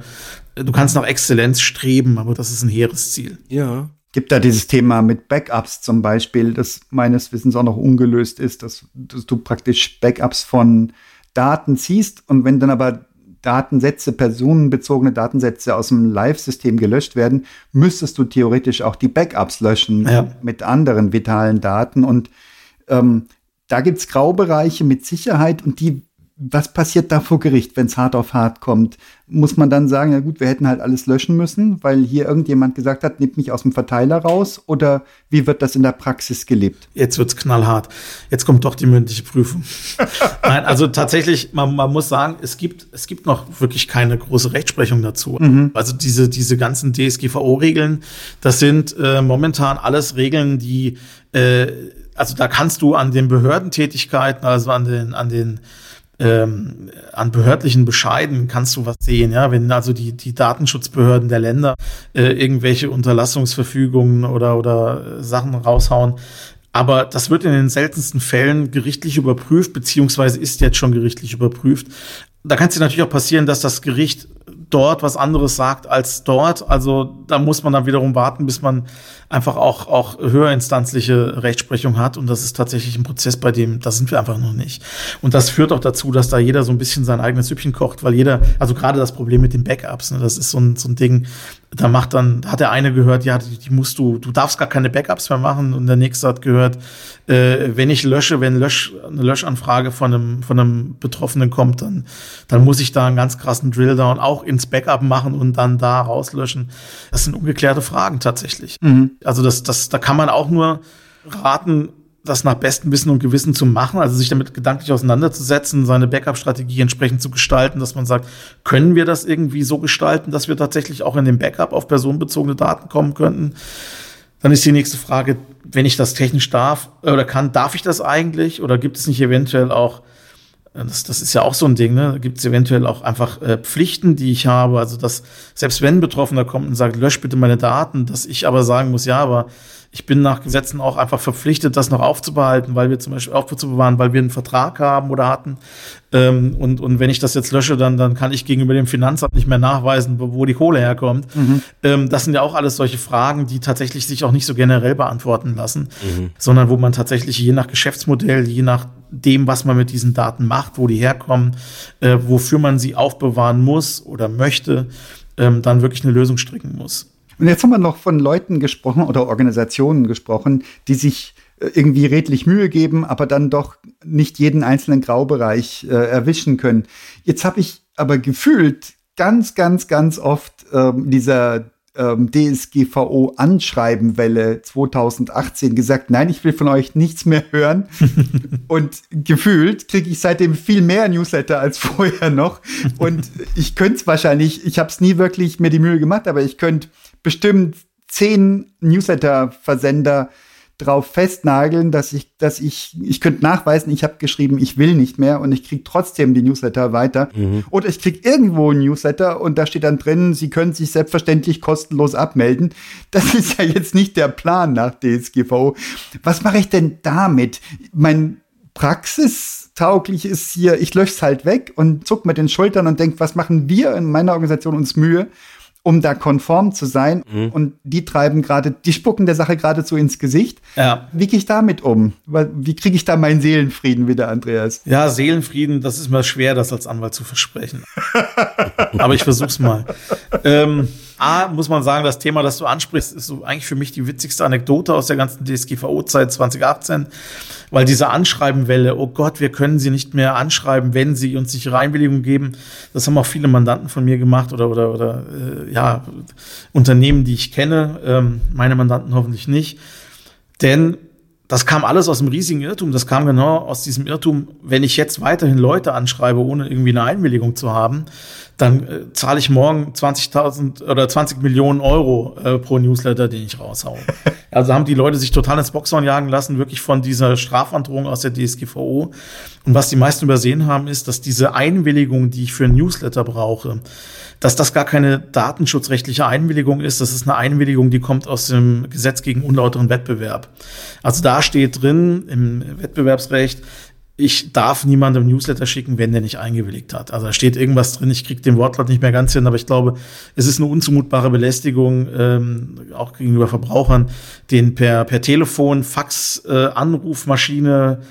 du kannst nach Exzellenz streben, aber das ist ein hehres Ziel. Ja. Gibt da dieses Thema mit Backups zum Beispiel, das meines Wissens auch noch ungelöst ist, dass, dass du praktisch Backups von Daten ziehst und wenn dann aber Datensätze, personenbezogene Datensätze aus dem Live-System gelöscht werden, müsstest du theoretisch auch die Backups löschen ja. mit anderen vitalen Daten. Und ähm, da gibt's Graubereiche mit Sicherheit und die was passiert da vor Gericht, wenn es hart auf hart kommt? Muss man dann sagen, ja gut, wir hätten halt alles löschen müssen, weil hier irgendjemand gesagt hat, nimm mich aus dem Verteiler raus? Oder wie wird das in der Praxis gelebt? Jetzt wird's knallhart. Jetzt kommt doch die mündliche Prüfung. Nein, also tatsächlich, man, man muss sagen, es gibt, es gibt noch wirklich keine große Rechtsprechung dazu. Mhm. Also diese, diese ganzen DSGVO-Regeln, das sind äh, momentan alles Regeln, die, äh, also da kannst du an den Behördentätigkeiten, also an den, an den ähm, an behördlichen Bescheiden kannst du was sehen, ja, wenn also die, die Datenschutzbehörden der Länder äh, irgendwelche Unterlassungsverfügungen oder, oder Sachen raushauen. Aber das wird in den seltensten Fällen gerichtlich überprüft, beziehungsweise ist jetzt schon gerichtlich überprüft. Da kann es dir natürlich auch passieren, dass das Gericht dort was anderes sagt als dort. Also da muss man dann wiederum warten, bis man einfach auch, auch höherinstanzliche Rechtsprechung hat. Und das ist tatsächlich ein Prozess, bei dem, da sind wir einfach noch nicht. Und das führt auch dazu, dass da jeder so ein bisschen sein eigenes Süppchen kocht, weil jeder, also gerade das Problem mit den Backups, ne, das ist so ein, so ein Ding, da macht dann, hat der eine gehört, ja, die, die musst du, du darfst gar keine Backups mehr machen. Und der nächste hat gehört, äh, wenn ich lösche, wenn Lösch, eine Löschanfrage von einem, von einem Betroffenen kommt, dann, dann muss ich da einen ganz krassen Drilldown auch ins Backup machen und dann da rauslöschen. Das sind ungeklärte Fragen tatsächlich. Mhm. Also das, das, da kann man auch nur raten, das nach bestem Wissen und Gewissen zu machen, also sich damit gedanklich auseinanderzusetzen, seine Backup-Strategie entsprechend zu gestalten, dass man sagt, können wir das irgendwie so gestalten, dass wir tatsächlich auch in dem Backup auf personenbezogene Daten kommen könnten? Dann ist die nächste Frage, wenn ich das technisch darf oder kann, darf ich das eigentlich oder gibt es nicht eventuell auch das, das ist ja auch so ein Ding, ne? Gibt es eventuell auch einfach äh, Pflichten, die ich habe? Also, dass selbst wenn ein Betroffener kommt und sagt, lösch bitte meine Daten, dass ich aber sagen muss, ja, aber ich bin nach Gesetzen auch einfach verpflichtet, das noch aufzubehalten, weil wir zum Beispiel aufzubewahren, weil wir einen Vertrag haben oder hatten. Ähm, und, und wenn ich das jetzt lösche, dann, dann kann ich gegenüber dem Finanzamt nicht mehr nachweisen, wo, die Kohle herkommt. Mhm. Ähm, das sind ja auch alles solche Fragen, die tatsächlich sich auch nicht so generell beantworten lassen, mhm. sondern wo man tatsächlich je nach Geschäftsmodell, je nach dem, was man mit diesen Daten macht, wo die herkommen, äh, wofür man sie aufbewahren muss oder möchte, ähm, dann wirklich eine Lösung stricken muss. Und jetzt haben wir noch von Leuten gesprochen oder Organisationen gesprochen, die sich äh, irgendwie redlich Mühe geben, aber dann doch nicht jeden einzelnen Graubereich äh, erwischen können. Jetzt habe ich aber gefühlt ganz, ganz, ganz oft ähm, dieser ähm, DSGVO-Anschreibenwelle 2018 gesagt, nein, ich will von euch nichts mehr hören. und gefühlt kriege ich seitdem viel mehr Newsletter als vorher noch. Und ich könnte es wahrscheinlich, ich habe es nie wirklich mir die Mühe gemacht, aber ich könnte bestimmt zehn Newsletter-Versender drauf festnageln, dass ich, dass ich, ich könnte nachweisen, ich habe geschrieben, ich will nicht mehr und ich kriege trotzdem die Newsletter weiter. Mhm. Oder ich kriege irgendwo ein Newsletter und da steht dann drin, Sie können sich selbstverständlich kostenlos abmelden. Das ist ja jetzt nicht der Plan nach DSGVO. Was mache ich denn damit? Mein praxistauglich ist hier, ich lösche es halt weg und zuck mit den Schultern und denk, was machen wir in meiner Organisation uns Mühe? Um da konform zu sein. Mhm. Und die treiben gerade, die spucken der Sache geradezu ins Gesicht. Ja. Wie gehe ich damit um? Wie kriege ich da meinen Seelenfrieden wieder, Andreas? Ja, Seelenfrieden, das ist mir schwer, das als Anwalt zu versprechen. Aber ich versuch's mal. ähm, A, muss man sagen, das Thema, das du ansprichst, ist so eigentlich für mich die witzigste Anekdote aus der ganzen DSGVO-Zeit 2018, weil diese Anschreibenwelle, oh Gott, wir können sie nicht mehr anschreiben, wenn sie uns nicht Einwilligung geben. Das haben auch viele Mandanten von mir gemacht oder, oder, oder äh, ja, Unternehmen, die ich kenne, ähm, meine Mandanten hoffentlich nicht. Denn das kam alles aus dem riesigen Irrtum. Das kam genau aus diesem Irrtum, wenn ich jetzt weiterhin Leute anschreibe, ohne irgendwie eine Einwilligung zu haben, dann äh, zahle ich morgen 20.000 oder 20 Millionen Euro äh, pro Newsletter, den ich raushaue. also haben die Leute sich total ins Boxhorn jagen lassen, wirklich von dieser Strafandrohung aus der DSGVO. Und was die meisten übersehen haben, ist, dass diese Einwilligung, die ich für ein Newsletter brauche, dass das gar keine datenschutzrechtliche Einwilligung ist. Das ist eine Einwilligung, die kommt aus dem Gesetz gegen unlauteren Wettbewerb. Also da steht drin im Wettbewerbsrecht, ich darf niemandem Newsletter schicken, wenn der nicht eingewilligt hat. Also da steht irgendwas drin, ich kriege den Wortlaut nicht mehr ganz hin, aber ich glaube, es ist eine unzumutbare Belästigung, ähm, auch gegenüber Verbrauchern, den per, per Telefon, Fax, äh, Anrufmaschine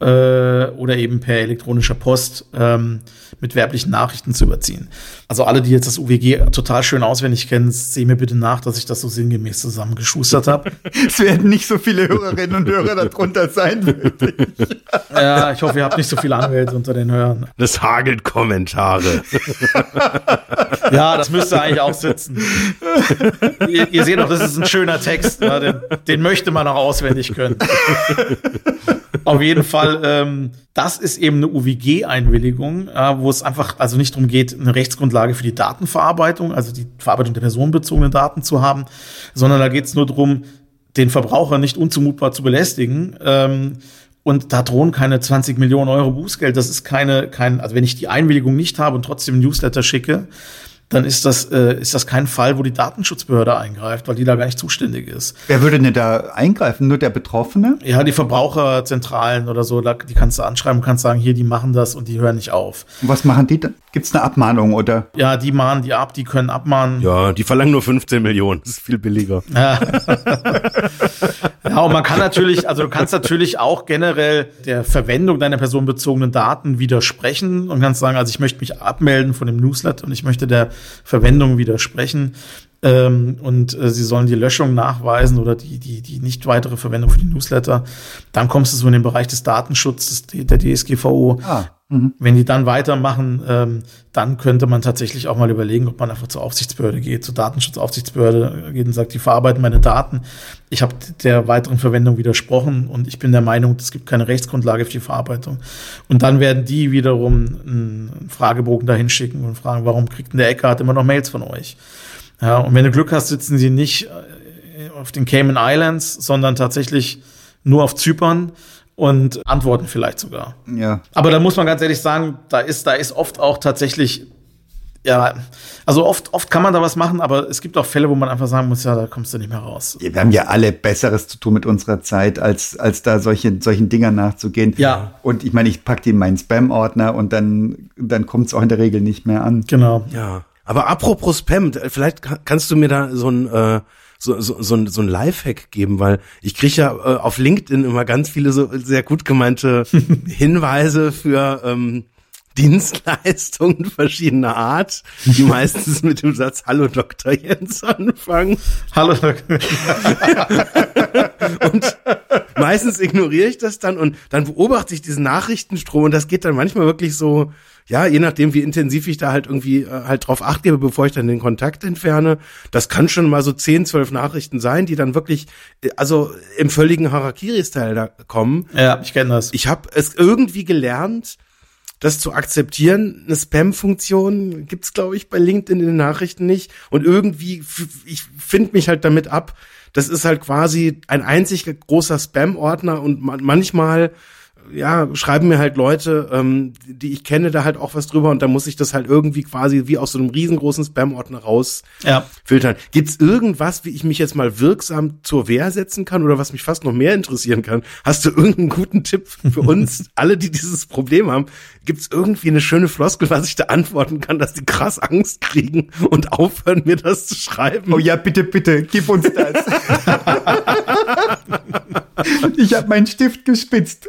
äh, oder eben per elektronischer Post ähm, mit werblichen Nachrichten zu überziehen. Also alle, die jetzt das UWG total schön auswendig kennen, sehen mir bitte nach, dass ich das so sinngemäß zusammengeschustert habe. es werden nicht so viele Hörerinnen und Hörer darunter sein. Wirklich. ja, ich hoffe, ihr habt nicht so viele Anwälte unter den Hörern. Das hagelt Kommentare. ja, das müsste eigentlich auch sitzen. ihr, ihr, seht doch, das ist ein schöner Text. Ja, den, den möchte man auch auswendig können. Auf jeden Fall, ähm, das ist eben eine UWG-Einwilligung, äh, wo es einfach also nicht darum geht, eine Rechtsgrundlage für die Datenverarbeitung, also die Verarbeitung der personenbezogenen Daten zu haben, sondern da geht es nur darum, den Verbraucher nicht unzumutbar zu belästigen. Ähm, und da drohen keine 20 Millionen Euro Bußgeld. Das ist keine, kein, also wenn ich die Einwilligung nicht habe und trotzdem Newsletter schicke, dann ist das, äh, ist das kein Fall, wo die Datenschutzbehörde eingreift, weil die da gar nicht zuständig ist. Wer würde denn da eingreifen? Nur der Betroffene? Ja, die Verbraucherzentralen oder so, da, die kannst du anschreiben, kannst sagen, hier, die machen das und die hören nicht auf. Und was machen die dann? Gibt es eine Abmahnung oder? Ja, die mahnen die ab, die können abmahnen. Ja, die verlangen nur 15 Millionen. Das ist viel billiger. Ja. ja, und man kann natürlich, also du kannst natürlich auch generell der Verwendung deiner personenbezogenen Daten widersprechen und kannst sagen, also ich möchte mich abmelden von dem Newsletter und ich möchte der Verwendung widersprechen. Ähm, und äh, sie sollen die Löschung nachweisen oder die, die, die nicht weitere Verwendung für die Newsletter. Dann kommst du so in den Bereich des Datenschutzes der DSGVO. Ah, Wenn die dann weitermachen, ähm, dann könnte man tatsächlich auch mal überlegen, ob man einfach zur Aufsichtsbehörde geht, zur Datenschutzaufsichtsbehörde geht und sagt, die verarbeiten meine Daten. Ich habe der weiteren Verwendung widersprochen und ich bin der Meinung, es gibt keine Rechtsgrundlage für die Verarbeitung. Und dann werden die wiederum einen Fragebogen dahin schicken und fragen, warum kriegt denn der Eckart immer noch Mails von euch? Ja, und wenn du Glück hast, sitzen sie nicht äh, auf den Cayman Islands, sondern tatsächlich nur auf Zypern und antworten vielleicht sogar. ja. Aber da muss man ganz ehrlich sagen, da ist, da ist oft auch tatsächlich, ja, also oft, oft kann man da was machen, aber es gibt auch Fälle, wo man einfach sagen muss, ja, da kommst du nicht mehr raus. Wir haben ja alle Besseres zu tun mit unserer Zeit, als, als da solche, solchen Dingern nachzugehen. Ja. Und ich meine, ich packe die in meinen Spam-Ordner und dann, dann kommt es auch in der Regel nicht mehr an. Genau. Ja. Aber apropos Spam, vielleicht ka- kannst du mir da so ein äh, so, so, so, ein, so ein Lifehack geben, weil ich kriege ja äh, auf LinkedIn immer ganz viele so sehr gut gemeinte Hinweise für ähm, Dienstleistungen verschiedener Art, die meistens mit dem Satz Hallo Dr. Jens anfangen. Hallo. Und meistens ignoriere ich das dann und dann beobachte ich diesen Nachrichtenstrom und das geht dann manchmal wirklich so, ja, je nachdem, wie intensiv ich da halt irgendwie äh, halt drauf acht gebe, bevor ich dann den Kontakt entferne. Das kann schon mal so 10, 12 Nachrichten sein, die dann wirklich, äh, also im völligen Harakiri-Style da kommen. ja, ich kenne das. Ich habe es irgendwie gelernt, das zu akzeptieren. Eine Spam-Funktion gibt's, glaube ich, bei LinkedIn in den Nachrichten nicht. Und irgendwie, ich finde mich halt damit ab. Das ist halt quasi ein einzig großer Spam-Ordner und man, manchmal ja, schreiben mir halt Leute, ähm, die ich kenne, da halt auch was drüber und da muss ich das halt irgendwie quasi wie aus so einem riesengroßen Spam-Ordner raus Ja. filtern. Gibt's irgendwas, wie ich mich jetzt mal wirksam zur Wehr setzen kann oder was mich fast noch mehr interessieren kann? Hast du irgendeinen guten Tipp für uns, alle, die dieses Problem haben? Gibt's irgendwie eine schöne Floskel, was ich da antworten kann, dass die krass Angst kriegen und aufhören, mir das zu schreiben? Oh ja, bitte, bitte, gib uns das. ich habe meinen Stift gespitzt.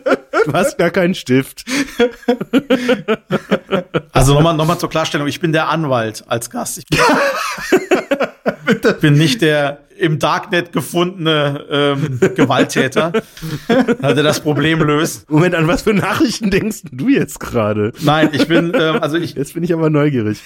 Du hast gar keinen Stift. Also nochmal noch mal zur Klarstellung, ich bin der Anwalt als Gast. Ich bin, bin nicht der im Darknet gefundene ähm, Gewalttäter, der das Problem löst. Moment, an was für Nachrichten denkst du jetzt gerade? Nein, ich bin, ähm, also ich, Jetzt bin ich aber neugierig.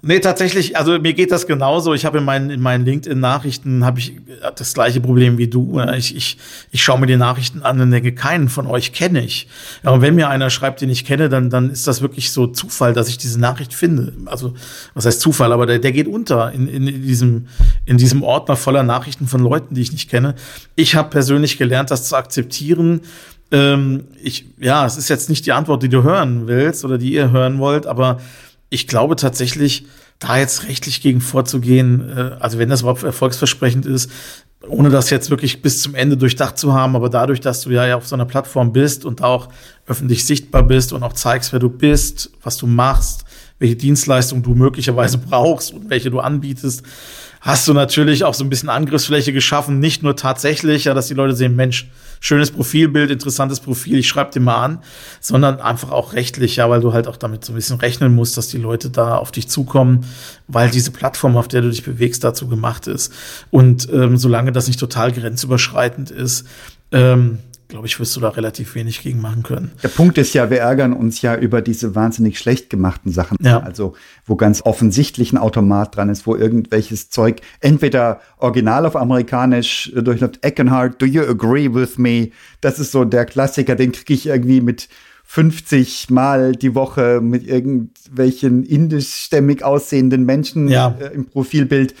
Nee, tatsächlich, also mir geht das genauso. Ich habe in meinen, in meinen LinkedIn-Nachrichten habe ich das gleiche Problem wie du. Ich, ich, ich schaue mir die Nachrichten an und denke, keinen von euch kenne ich. Ja, und wenn mir einer schreibt, den ich kenne, dann, dann ist das wirklich so Zufall, dass ich diese Nachricht finde. Also, was heißt Zufall? Aber der, der geht unter in, in, in diesem, in diesem Ordner voller Nachrichten von Leuten, die ich nicht kenne. Ich habe persönlich gelernt, das zu akzeptieren. Ähm, ich, ja, es ist jetzt nicht die Antwort, die du hören willst oder die ihr hören wollt, aber ich glaube tatsächlich, da jetzt rechtlich gegen vorzugehen, äh, also wenn das überhaupt erfolgsversprechend ist, ohne das jetzt wirklich bis zum Ende durchdacht zu haben, aber dadurch, dass du ja auf so einer Plattform bist und auch öffentlich sichtbar bist und auch zeigst, wer du bist, was du machst, welche Dienstleistung du möglicherweise brauchst und welche du anbietest, hast du natürlich auch so ein bisschen Angriffsfläche geschaffen, nicht nur tatsächlich, ja, dass die Leute sehen, Mensch, schönes Profilbild, interessantes Profil, ich schreibe dir mal an, sondern einfach auch rechtlich, ja, weil du halt auch damit so ein bisschen rechnen musst, dass die Leute da auf dich zukommen, weil diese Plattform, auf der du dich bewegst, dazu gemacht ist. Und ähm, solange das nicht total grenzüberschreitend ist, ähm, glaube ich, wirst du da relativ wenig gegen machen können. Der Punkt ist ja, wir ärgern uns ja über diese wahnsinnig schlecht gemachten Sachen. Ja. Also, wo ganz offensichtlich ein Automat dran ist, wo irgendwelches Zeug entweder original auf amerikanisch äh, durchläuft. Eckenhardt, do you agree with me? Das ist so der Klassiker, den kriege ich irgendwie mit 50 Mal die Woche mit irgendwelchen indischstämmig aussehenden Menschen Ja. äh, im Profilbild.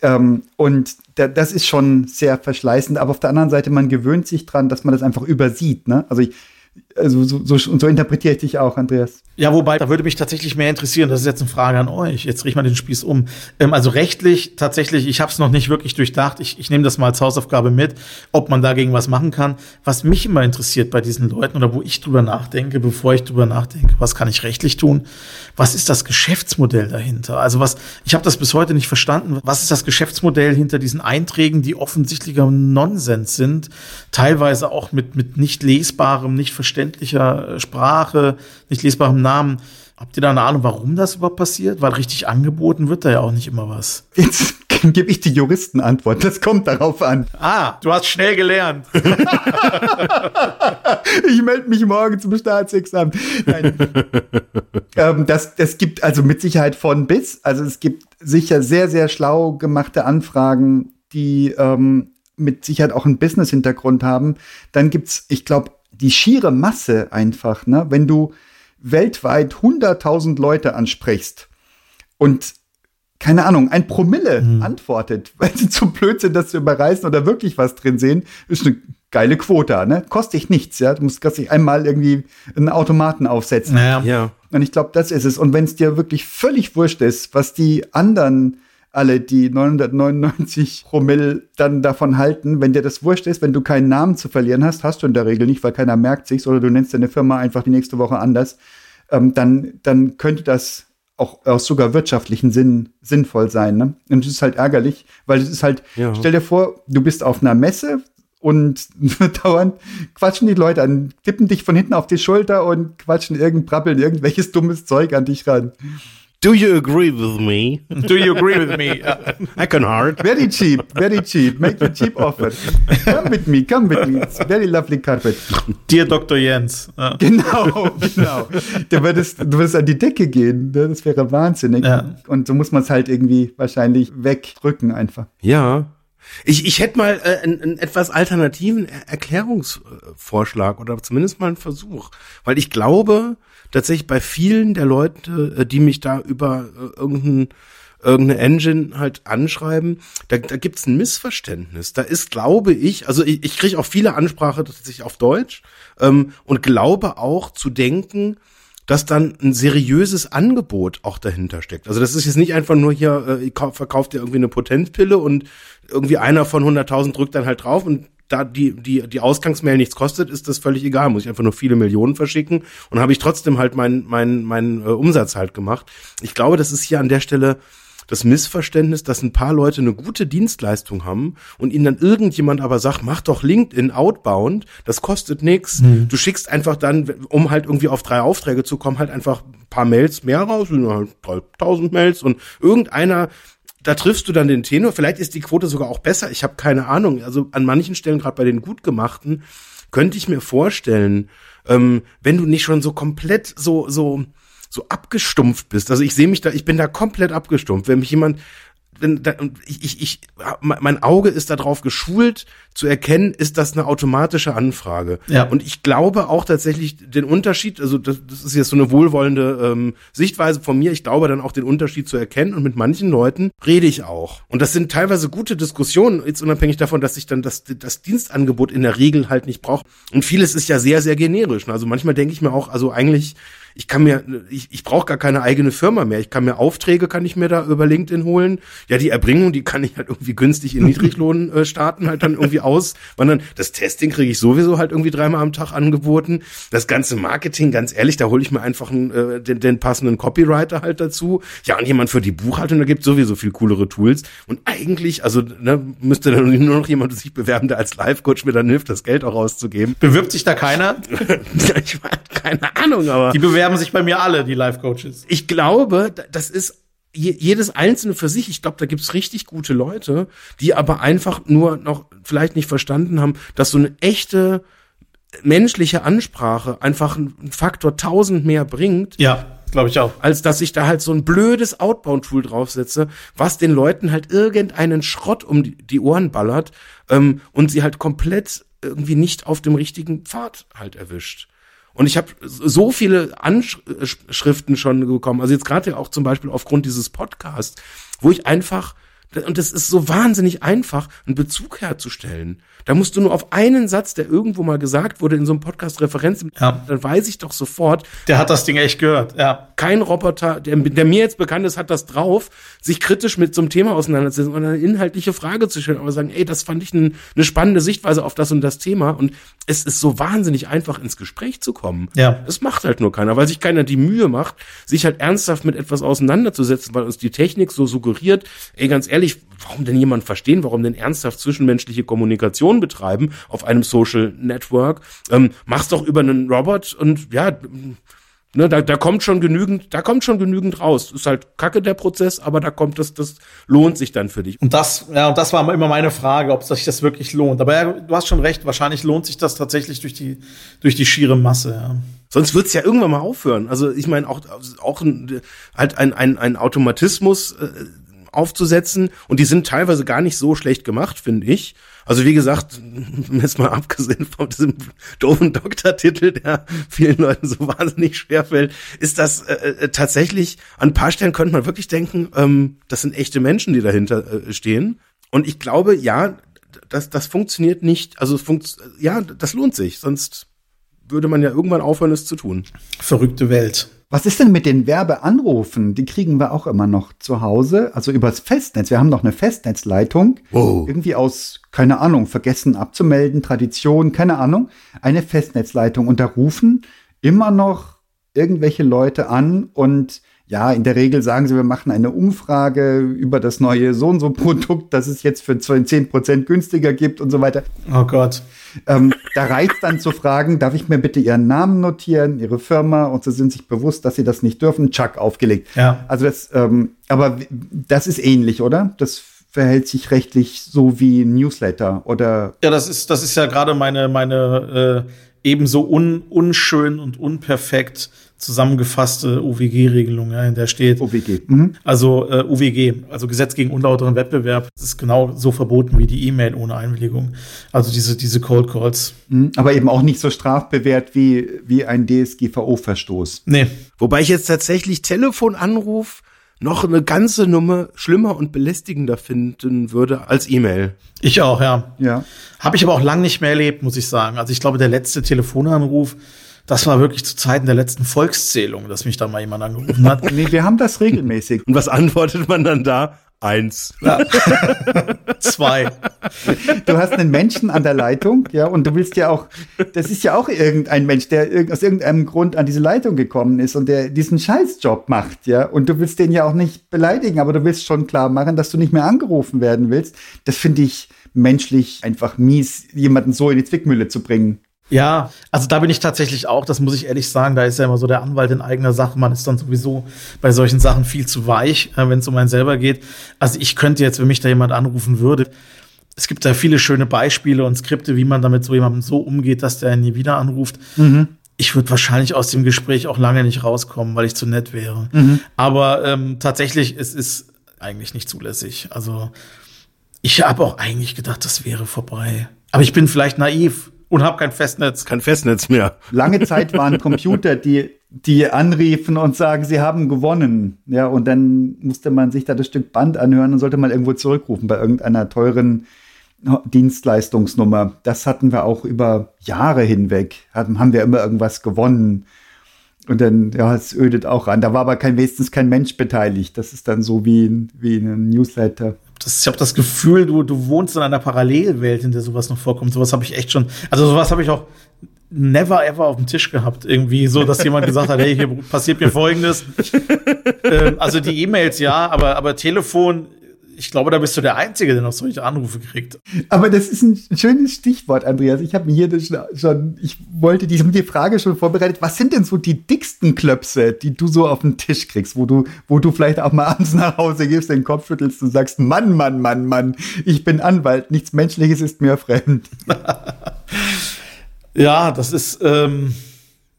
Ähm, und da, das ist schon sehr verschleißend. Aber auf der anderen Seite, man gewöhnt sich dran, dass man das einfach übersieht. Ne? Also ich, also so, so, und so interpretiere ich dich auch, Andreas. Ja, wobei, da würde mich tatsächlich mehr interessieren, das ist jetzt eine Frage an euch. Jetzt riech mal den Spieß um. Ähm, also rechtlich, tatsächlich, ich habe es noch nicht wirklich durchdacht. Ich, ich nehme das mal als Hausaufgabe mit, ob man dagegen was machen kann. Was mich immer interessiert bei diesen Leuten oder wo ich drüber nachdenke, bevor ich drüber nachdenke, was kann ich rechtlich tun? Was ist das Geschäftsmodell dahinter? Also was, ich habe das bis heute nicht verstanden. Was ist das Geschäftsmodell hinter diesen Einträgen, die offensichtlicher Nonsens sind? Teilweise auch mit, mit nicht lesbarem, nicht verständlicher Sprache, nicht lesbarem Namen. Habt ihr da eine Ahnung, warum das überhaupt passiert? Weil richtig angeboten wird da ja auch nicht immer was. Jetzt gebe ich die Juristenantwort. Das kommt darauf an. Ah, du hast schnell gelernt. ich melde mich morgen zum Staatsexamen. Nein. ähm, das, das gibt also mit Sicherheit von bis. Also es gibt sicher sehr, sehr schlau gemachte Anfragen, die ähm, mit Sicherheit auch einen Business-Hintergrund haben. Dann gibt's, ich glaube, die schiere Masse einfach, ne? Wenn du weltweit 100.000 Leute ansprichst und keine Ahnung, ein Promille mhm. antwortet, weil sie zu blöd sind, das zu überreißen oder wirklich was drin sehen, ist eine geile Quota, ne? Kostet dich nichts, ja. Du musst nicht einmal irgendwie einen Automaten aufsetzen. Naja. Ja. Und ich glaube, das ist es. Und wenn es dir wirklich völlig wurscht ist, was die anderen alle, die 999 Promille dann davon halten, wenn dir das wurscht ist, wenn du keinen Namen zu verlieren hast, hast du in der Regel nicht, weil keiner merkt sich, oder du nennst deine Firma einfach die nächste Woche anders, ähm, dann, dann könnte das auch aus sogar wirtschaftlichen Sinn sinnvoll sein. Ne? Und es ist halt ärgerlich, weil es ist halt, ja. stell dir vor, du bist auf einer Messe und dauernd quatschen die Leute an, tippen dich von hinten auf die Schulter und quatschen irgend, brabbeln irgendwelches dummes Zeug an dich ran. Do you agree with me? Do you agree with me? I can hard. Very cheap, very cheap. Make a cheap offer. Come with me, come with me. It's very lovely carpet. Dear Dr. Jens. Ja. Genau, genau. Du würdest, du würdest an die Decke gehen. Ne? Das wäre wahnsinnig. Ja. Und so muss man es halt irgendwie wahrscheinlich wegdrücken einfach. Ja. Ich, ich hätte mal äh, einen, einen etwas alternativen Erklärungsvorschlag oder zumindest mal einen Versuch. Weil ich glaube, tatsächlich bei vielen der Leute, äh, die mich da über äh, irgendeinen irgendeine Engine halt anschreiben, da, da gibt's ein Missverständnis. Da ist, glaube ich, also ich, ich kriege auch viele Ansprache tatsächlich auf Deutsch ähm, und glaube auch zu denken, dass dann ein seriöses Angebot auch dahinter steckt. Also das ist jetzt nicht einfach nur hier, äh, verkauft ihr irgendwie eine Potenzpille und irgendwie einer von 100.000 drückt dann halt drauf und da die, die, die Ausgangsmail nichts kostet, ist das völlig egal. Muss ich einfach nur viele Millionen verschicken und habe ich trotzdem halt meinen mein, mein, äh, Umsatz halt gemacht. Ich glaube, das ist hier an der Stelle das Missverständnis, dass ein paar Leute eine gute Dienstleistung haben und ihnen dann irgendjemand aber sagt, mach doch LinkedIn outbound, das kostet nichts. Mhm. Du schickst einfach dann, um halt irgendwie auf drei Aufträge zu kommen, halt einfach ein paar Mails mehr raus, halt 3000 Mails und irgendeiner da triffst du dann den Tenor. Vielleicht ist die Quote sogar auch besser. Ich habe keine Ahnung. Also an manchen Stellen, gerade bei den gut gemachten, könnte ich mir vorstellen, ähm, wenn du nicht schon so komplett so so so abgestumpft bist. Also ich sehe mich da, ich bin da komplett abgestumpft. Wenn mich jemand ich, ich, ich, mein Auge ist darauf geschult, zu erkennen, ist das eine automatische Anfrage. Ja. Und ich glaube auch tatsächlich den Unterschied, also das, das ist jetzt so eine wohlwollende ähm, Sichtweise von mir, ich glaube dann auch den Unterschied zu erkennen und mit manchen Leuten rede ich auch. Und das sind teilweise gute Diskussionen, jetzt unabhängig davon, dass ich dann das, das Dienstangebot in der Regel halt nicht brauche. Und vieles ist ja sehr, sehr generisch. Also manchmal denke ich mir auch, also eigentlich ich kann mir, ich, ich brauche gar keine eigene Firma mehr. Ich kann mir Aufträge, kann ich mir da über LinkedIn holen. Ja, die Erbringung, die kann ich halt irgendwie günstig in Niedriglohn äh, starten, halt dann irgendwie aus. Wandern. Das Testing kriege ich sowieso halt irgendwie dreimal am Tag angeboten. Das ganze Marketing, ganz ehrlich, da hole ich mir einfach einen, äh, den, den passenden Copywriter halt dazu. Ja, und jemand für die Buchhaltung, da gibt sowieso viel coolere Tools. Und eigentlich, also ne, müsste dann nur noch jemand sich bewerben, der als Life-Coach mir dann hilft, das Geld auch auszugeben. Bewirbt sich da keiner? ich keine Ahnung, aber. Die bewerben sich bei mir alle, die Life-Coaches. Ich glaube, das ist jedes einzelne für sich. Ich glaube, da gibt's richtig gute Leute, die aber einfach nur noch vielleicht nicht verstanden haben, dass so eine echte menschliche Ansprache einfach einen Faktor tausend mehr bringt. Ja. Glaube ich auch. Als dass ich da halt so ein blödes Outbound-Tool draufsetze, was den Leuten halt irgendeinen Schrott um die, Ohren ballert ähm, und sie halt komplett irgendwie nicht auf dem richtigen Pfad halt erwischt. Und ich habe so viele Anschriften schon bekommen, also jetzt gerade auch zum Beispiel aufgrund dieses Podcasts, wo ich einfach Und es ist so wahnsinnig einfach, einen Bezug herzustellen. Da musst du nur auf einen Satz, der irgendwo mal gesagt wurde in so einem Podcast Referenz, Ja. dann weiß ich doch sofort, Der hat das Ding echt gehört, ja. kein Roboter, der, der mir jetzt bekannt ist, hat das drauf, sich kritisch mit so einem Thema auseinanderzusetzen und eine inhaltliche Frage zu stellen, aber sagen, ey, das fand ich ein, eine spannende Sichtweise auf das und das Thema und es ist so wahnsinnig einfach ins Gespräch zu kommen. Ja. Das macht halt nur keiner, weil sich keiner die Mühe macht, sich halt ernsthaft mit etwas auseinanderzusetzen, weil uns die Technik so suggeriert, ey, ganz ehrlich, warum denn jemand verstehen, warum denn ernsthaft zwischenmenschliche Kommunikation betreiben auf einem Social Network? Ähm, mach's doch über einen Robot und ja, Ne, da, da kommt schon genügend, da kommt schon genügend raus. Ist halt kacke der Prozess, aber da kommt das, das lohnt sich dann für dich. Und das, ja, und das war immer meine Frage, ob sich das wirklich lohnt. Aber ja, du hast schon recht, wahrscheinlich lohnt sich das tatsächlich durch die, durch die schiere Masse, ja. Sonst wird's ja irgendwann mal aufhören. Also ich meine auch auch ein, halt ein, ein, ein Automatismus äh, aufzusetzen und die sind teilweise gar nicht so schlecht gemacht, finde ich. Also wie gesagt, jetzt mal abgesehen von diesem doofen Doktortitel, der vielen Leuten so wahnsinnig schwerfällt, ist das äh, äh, tatsächlich, an ein paar Stellen könnte man wirklich denken, ähm, das sind echte Menschen, die dahinter äh, stehen. Und ich glaube, ja, das, das funktioniert nicht, also funkt, ja, das lohnt sich, sonst würde man ja irgendwann aufhören, es zu tun. Verrückte Welt. Was ist denn mit den Werbeanrufen? Die kriegen wir auch immer noch zu Hause, also übers Festnetz. Wir haben noch eine Festnetzleitung. Wow. Irgendwie aus, keine Ahnung, vergessen abzumelden, Tradition, keine Ahnung. Eine Festnetzleitung. Und da rufen immer noch irgendwelche Leute an und ja, in der Regel sagen sie, wir machen eine Umfrage über das neue so und so Produkt, das es jetzt für 10 Prozent günstiger gibt und so weiter. Oh Gott. Ähm, da reicht dann zu fragen, darf ich mir bitte Ihren Namen notieren, Ihre Firma und sie sind sich bewusst, dass sie das nicht dürfen. Chuck aufgelegt. Ja. Also das, ähm, aber das ist ähnlich, oder? Das verhält sich rechtlich so wie ein Newsletter oder Ja, das ist, das ist ja gerade meine, meine äh, ebenso un, unschön und unperfekt zusammengefasste UWG-Regelung, ja, in der steht. OWG. Mhm. Also äh, UWG, also Gesetz gegen unlauteren Wettbewerb, das ist genau so verboten wie die E-Mail ohne Einwilligung. Also diese, diese Cold Calls. Mhm. Aber eben auch nicht so strafbewehrt wie, wie ein DSGVO-Verstoß. Nee. Wobei ich jetzt tatsächlich Telefonanruf noch eine ganze Nummer schlimmer und belästigender finden würde als E-Mail. Ich auch, ja. Ja. Habe ich aber auch lang nicht mehr erlebt, muss ich sagen. Also ich glaube, der letzte Telefonanruf, das war wirklich zu Zeiten der letzten Volkszählung, dass mich da mal jemand angerufen hat. Nee, wir haben das regelmäßig. Und was antwortet man dann da? Eins. Zwei. Du hast einen Menschen an der Leitung, ja, und du willst ja auch, das ist ja auch irgendein Mensch, der irg- aus irgendeinem Grund an diese Leitung gekommen ist und der diesen Scheißjob macht, ja, und du willst den ja auch nicht beleidigen, aber du willst schon klar machen, dass du nicht mehr angerufen werden willst. Das finde ich menschlich einfach mies, jemanden so in die Zwickmühle zu bringen. Ja, also da bin ich tatsächlich auch, das muss ich ehrlich sagen, da ist ja immer so der Anwalt in eigener Sache. Man ist dann sowieso bei solchen Sachen viel zu weich, äh, wenn es um einen selber geht. Also ich könnte jetzt, wenn mich da jemand anrufen würde, es gibt da viele schöne Beispiele und Skripte, wie man damit so jemandem so umgeht, dass der einen nie wieder anruft. Ich würde wahrscheinlich aus dem Gespräch auch lange nicht rauskommen, weil ich zu nett wäre. Aber ähm, tatsächlich, es ist eigentlich nicht zulässig. Also ich habe auch eigentlich gedacht, das wäre vorbei. Aber ich bin vielleicht naiv und habe kein Festnetz. Kein Festnetz mehr. Lange Zeit waren Computer, die, die anriefen und sagen, sie haben gewonnen. Ja, und dann musste man sich da das Stück Band anhören und sollte mal irgendwo zurückrufen bei irgendeiner teuren Dienstleistungsnummer. Das hatten wir auch über Jahre hinweg. Hatten, haben wir immer irgendwas gewonnen. Und dann, ja, es ödet auch an. Da war aber kein, wenigstens kein Mensch beteiligt. Das ist dann so wie, ein- wie ein Newsletter. Das, ich habe das Gefühl, du, du wohnst in einer Parallelwelt, in der sowas noch vorkommt. Sowas habe ich echt schon. Also sowas habe ich auch never ever auf dem Tisch gehabt. Irgendwie so, dass jemand gesagt hat, hey, hier passiert mir Folgendes. ähm, also die E-Mails ja, aber, aber Telefon, ich glaube, da bist du der Einzige, der noch solche Anrufe kriegt. Aber das ist ein schönes Stichwort, Andreas. Ich habe mir hier schon, ich wollte die, die Frage schon vorbereitet. Was sind denn so die dicksten Klöpse, die du so auf den Tisch kriegst, wo du, wo du vielleicht auch mal abends nach Hause gehst, den Kopf schüttelst und sagst, Mann, Mann, Mann, Mann, ich bin Anwalt, nichts Menschliches ist mir fremd. Ja, das ist, ähm,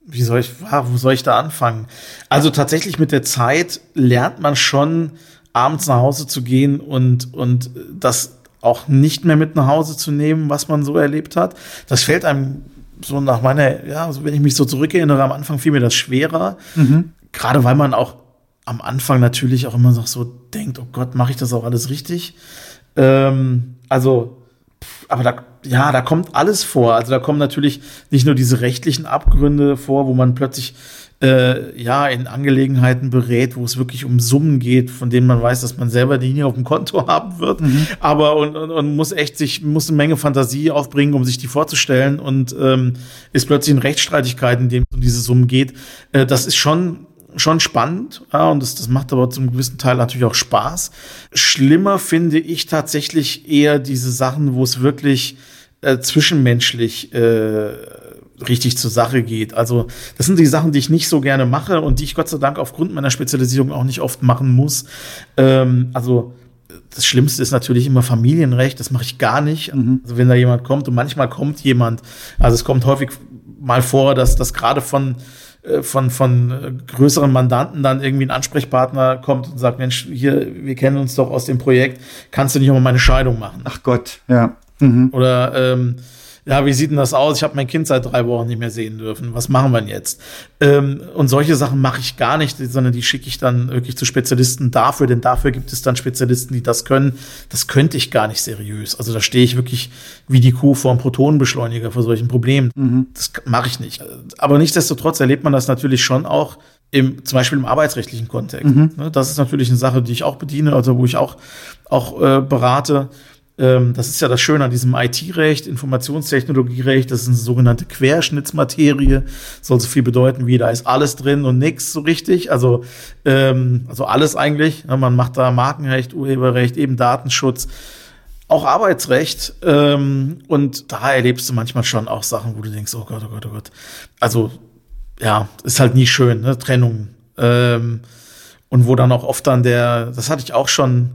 wie soll ich, wo soll ich da anfangen? Also tatsächlich mit der Zeit lernt man schon, abends nach Hause zu gehen und, und das auch nicht mehr mit nach Hause zu nehmen, was man so erlebt hat. Das fällt einem so nach meiner, ja, also wenn ich mich so zurückerinnere, am Anfang fiel mir das schwerer. Gerade weil man auch am Anfang natürlich auch immer noch so denkt, oh Gott, mache ich das auch alles richtig? Ähm, also, aber da, ja, da kommt alles vor. Also da kommen natürlich nicht nur diese rechtlichen Abgründe vor, wo man plötzlich äh, ja in Angelegenheiten berät, wo es wirklich um Summen geht, von denen man weiß, dass man selber die nie auf dem Konto haben wird, mhm. aber und, und, und, muss echt sich muss eine Menge Fantasie aufbringen, um sich die vorzustellen und ähm, ist plötzlich in Rechtsstreitigkeiten, in denen es um diese Summen geht. Äh, das ist schon schon spannend ja, und das, das macht aber zum gewissen Teil natürlich auch Spaß. Schlimmer finde ich tatsächlich eher diese Sachen, wo es wirklich äh, zwischenmenschlich äh, richtig zur Sache geht. Also das sind die Sachen, die ich nicht so gerne mache und die ich Gott sei Dank aufgrund meiner Spezialisierung auch nicht oft machen muss. Ähm, also das Schlimmste ist natürlich immer Familienrecht, das mache ich gar nicht. Mhm. Also wenn da jemand kommt und manchmal kommt jemand, also es kommt häufig mal vor, dass das gerade von äh, von, von äh, größeren Mandanten dann irgendwie ein Ansprechpartner kommt und sagt, Mensch, hier, wir kennen uns doch aus dem Projekt, kannst du nicht auch mal meine Scheidung machen? Ach Gott, ja. Mhm. Oder ähm, ja, wie sieht denn das aus? Ich habe mein Kind seit drei Wochen nicht mehr sehen dürfen. Was machen wir denn jetzt? Ähm, und solche Sachen mache ich gar nicht, sondern die schicke ich dann wirklich zu Spezialisten dafür, denn dafür gibt es dann Spezialisten, die das können. Das könnte ich gar nicht seriös. Also da stehe ich wirklich wie die Kuh vor einem Protonenbeschleuniger vor solchen Problemen. Mhm. Das mache ich nicht. Aber nichtsdestotrotz erlebt man das natürlich schon auch im, zum Beispiel im arbeitsrechtlichen Kontext. Mhm. Ne, das ist natürlich eine Sache, die ich auch bediene, also wo ich auch, auch äh, berate. Ähm, das ist ja das Schöne an diesem IT-Recht, Informationstechnologierecht, das ist eine sogenannte Querschnittsmaterie, soll so viel bedeuten wie, da ist alles drin und nichts so richtig, also, ähm, also alles eigentlich, ja, man macht da Markenrecht, Urheberrecht, eben Datenschutz, auch Arbeitsrecht. Ähm, und da erlebst du manchmal schon auch Sachen, wo du denkst, oh Gott, oh Gott, oh Gott, also ja, ist halt nie schön, ne? Trennung. Ähm, und wo dann auch oft dann der, das hatte ich auch schon,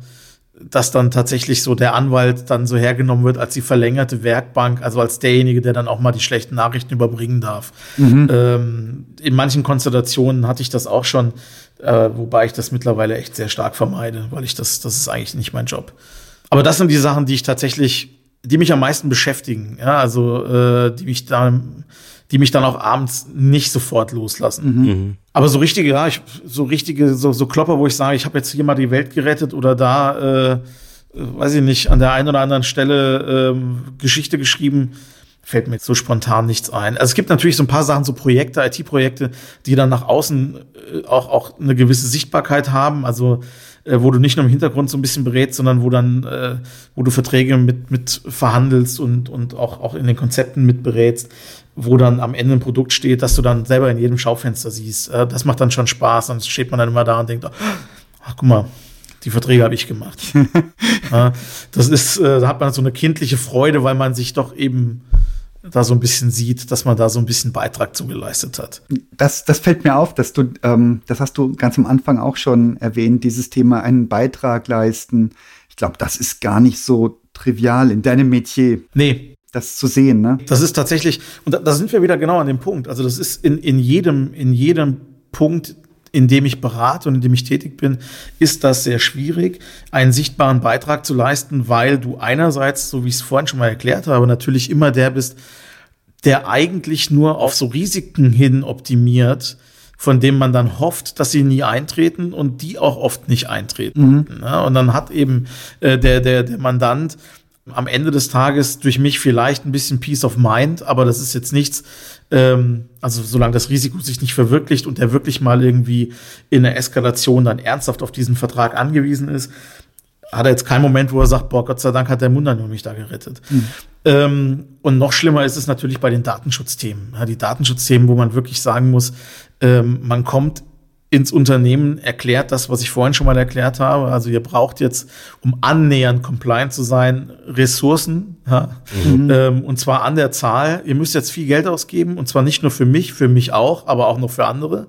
dass dann tatsächlich so der Anwalt dann so hergenommen wird als die verlängerte Werkbank, also als derjenige, der dann auch mal die schlechten Nachrichten überbringen darf. Mhm. Ähm, in manchen Konstellationen hatte ich das auch schon, äh, wobei ich das mittlerweile echt sehr stark vermeide, weil ich das, das ist eigentlich nicht mein Job. Aber das sind die Sachen, die ich tatsächlich, die mich am meisten beschäftigen, ja, also äh, die mich da die mich dann auch abends nicht sofort loslassen. Mhm. mhm. Aber so richtige, ja, ich, so richtige, so, so Klopper, wo ich sage, ich habe jetzt hier mal die Welt gerettet oder da, äh, weiß ich nicht, an der einen oder anderen Stelle ähm, Geschichte geschrieben, fällt mir jetzt so spontan nichts ein. Also es gibt natürlich so ein paar Sachen, so Projekte, IT-Projekte, die dann nach außen äh, auch, auch eine gewisse Sichtbarkeit haben. Also äh, wo du nicht nur im Hintergrund so ein bisschen berätst, sondern wo dann, äh, wo du Verträge mit, mit verhandelst und, und auch, auch in den Konzepten mit berätst wo dann am Ende ein Produkt steht, dass du dann selber in jedem Schaufenster siehst. Äh, das macht dann schon Spaß. Dann steht man dann immer da und denkt, ach guck mal, die Verträge habe ich gemacht. das ist, äh, da hat man so eine kindliche Freude, weil man sich doch eben da so ein bisschen sieht, dass man da so ein bisschen Beitrag zugeleistet hat. Das, das fällt mir auf, dass du, ähm, das hast du ganz am Anfang auch schon erwähnt, dieses Thema einen Beitrag leisten. Ich glaube, das ist gar nicht so trivial in deinem Metier. Nee, das zu sehen, ne? Das ist tatsächlich, und da, da, sind wir wieder genau an dem Punkt. Also das ist in, in jedem, in jedem Punkt, in dem ich berate und in dem ich tätig bin, ist das sehr schwierig, einen sichtbaren Beitrag zu leisten, weil du einerseits, so wie ich es vorhin schon mal erklärt habe, natürlich immer der bist, der eigentlich nur auf so Risiken hin optimiert, von dem man dann hofft, dass sie nie eintreten und die auch oft nicht eintreten. Mhm. Ja, und dann hat eben äh, der, der, der Mandant am Ende des Tages durch mich vielleicht ein bisschen Peace of Mind, aber das ist jetzt nichts, ähm, also solange das Risiko sich nicht verwirklicht und der wirklich mal irgendwie in der Eskalation dann ernsthaft auf diesen Vertrag angewiesen ist, hat er jetzt keinen Moment, wo er sagt, boah, Gott sei Dank hat der Mundan mich da gerettet. Mhm. Ähm, und noch schlimmer ist es natürlich bei den Datenschutzthemen. Ja, die Datenschutzthemen, wo man wirklich sagen muss, ähm, man kommt ins Unternehmen erklärt das, was ich vorhin schon mal erklärt habe. Also ihr braucht jetzt, um annähernd compliant zu sein, Ressourcen, ja, mhm. ähm, und zwar an der Zahl. Ihr müsst jetzt viel Geld ausgeben, und zwar nicht nur für mich, für mich auch, aber auch noch für andere.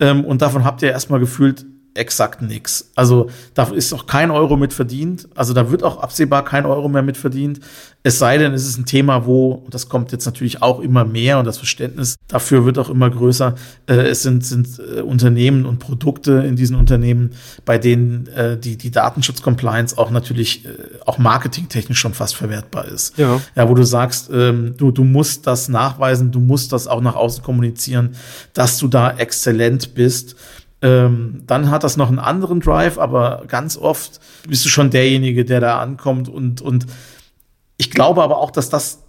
Ähm, und davon habt ihr erstmal gefühlt exakt nix. Also da ist auch kein Euro mit verdient. Also da wird auch absehbar kein Euro mehr mit verdient. Es sei denn, es ist ein Thema, wo, und das kommt jetzt natürlich auch immer mehr und das Verständnis dafür wird auch immer größer, äh, es sind, sind äh, Unternehmen und Produkte in diesen Unternehmen, bei denen äh, die, die Datenschutz-Compliance auch natürlich äh, auch marketingtechnisch schon fast verwertbar ist. Ja, ja wo du sagst, ähm, du, du musst das nachweisen, du musst das auch nach außen kommunizieren, dass du da exzellent bist ähm, dann hat das noch einen anderen Drive, aber ganz oft bist du schon derjenige, der da ankommt und, und ich glaube aber auch, dass das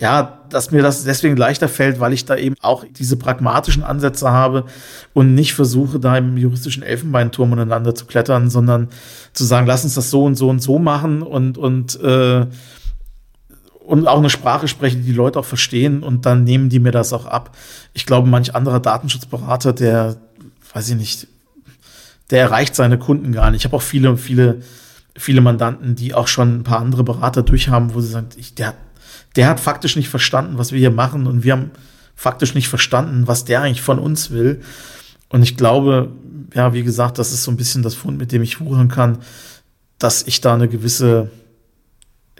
ja, dass mir das deswegen leichter fällt, weil ich da eben auch diese pragmatischen Ansätze habe und nicht versuche, da im juristischen Elfenbeinturm untereinander zu klettern, sondern zu sagen, lass uns das so und so und so machen und, und, äh, und auch eine Sprache sprechen, die die Leute auch verstehen und dann nehmen die mir das auch ab. Ich glaube, manch anderer Datenschutzberater, der, weiß ich nicht, der erreicht seine Kunden gar nicht. Ich habe auch viele, viele, viele Mandanten, die auch schon ein paar andere Berater durchhaben, wo sie sagen, ich, der der hat faktisch nicht verstanden, was wir hier machen und wir haben faktisch nicht verstanden, was der eigentlich von uns will. Und ich glaube, ja, wie gesagt, das ist so ein bisschen das Fund, mit dem ich wuchern kann, dass ich da eine gewisse,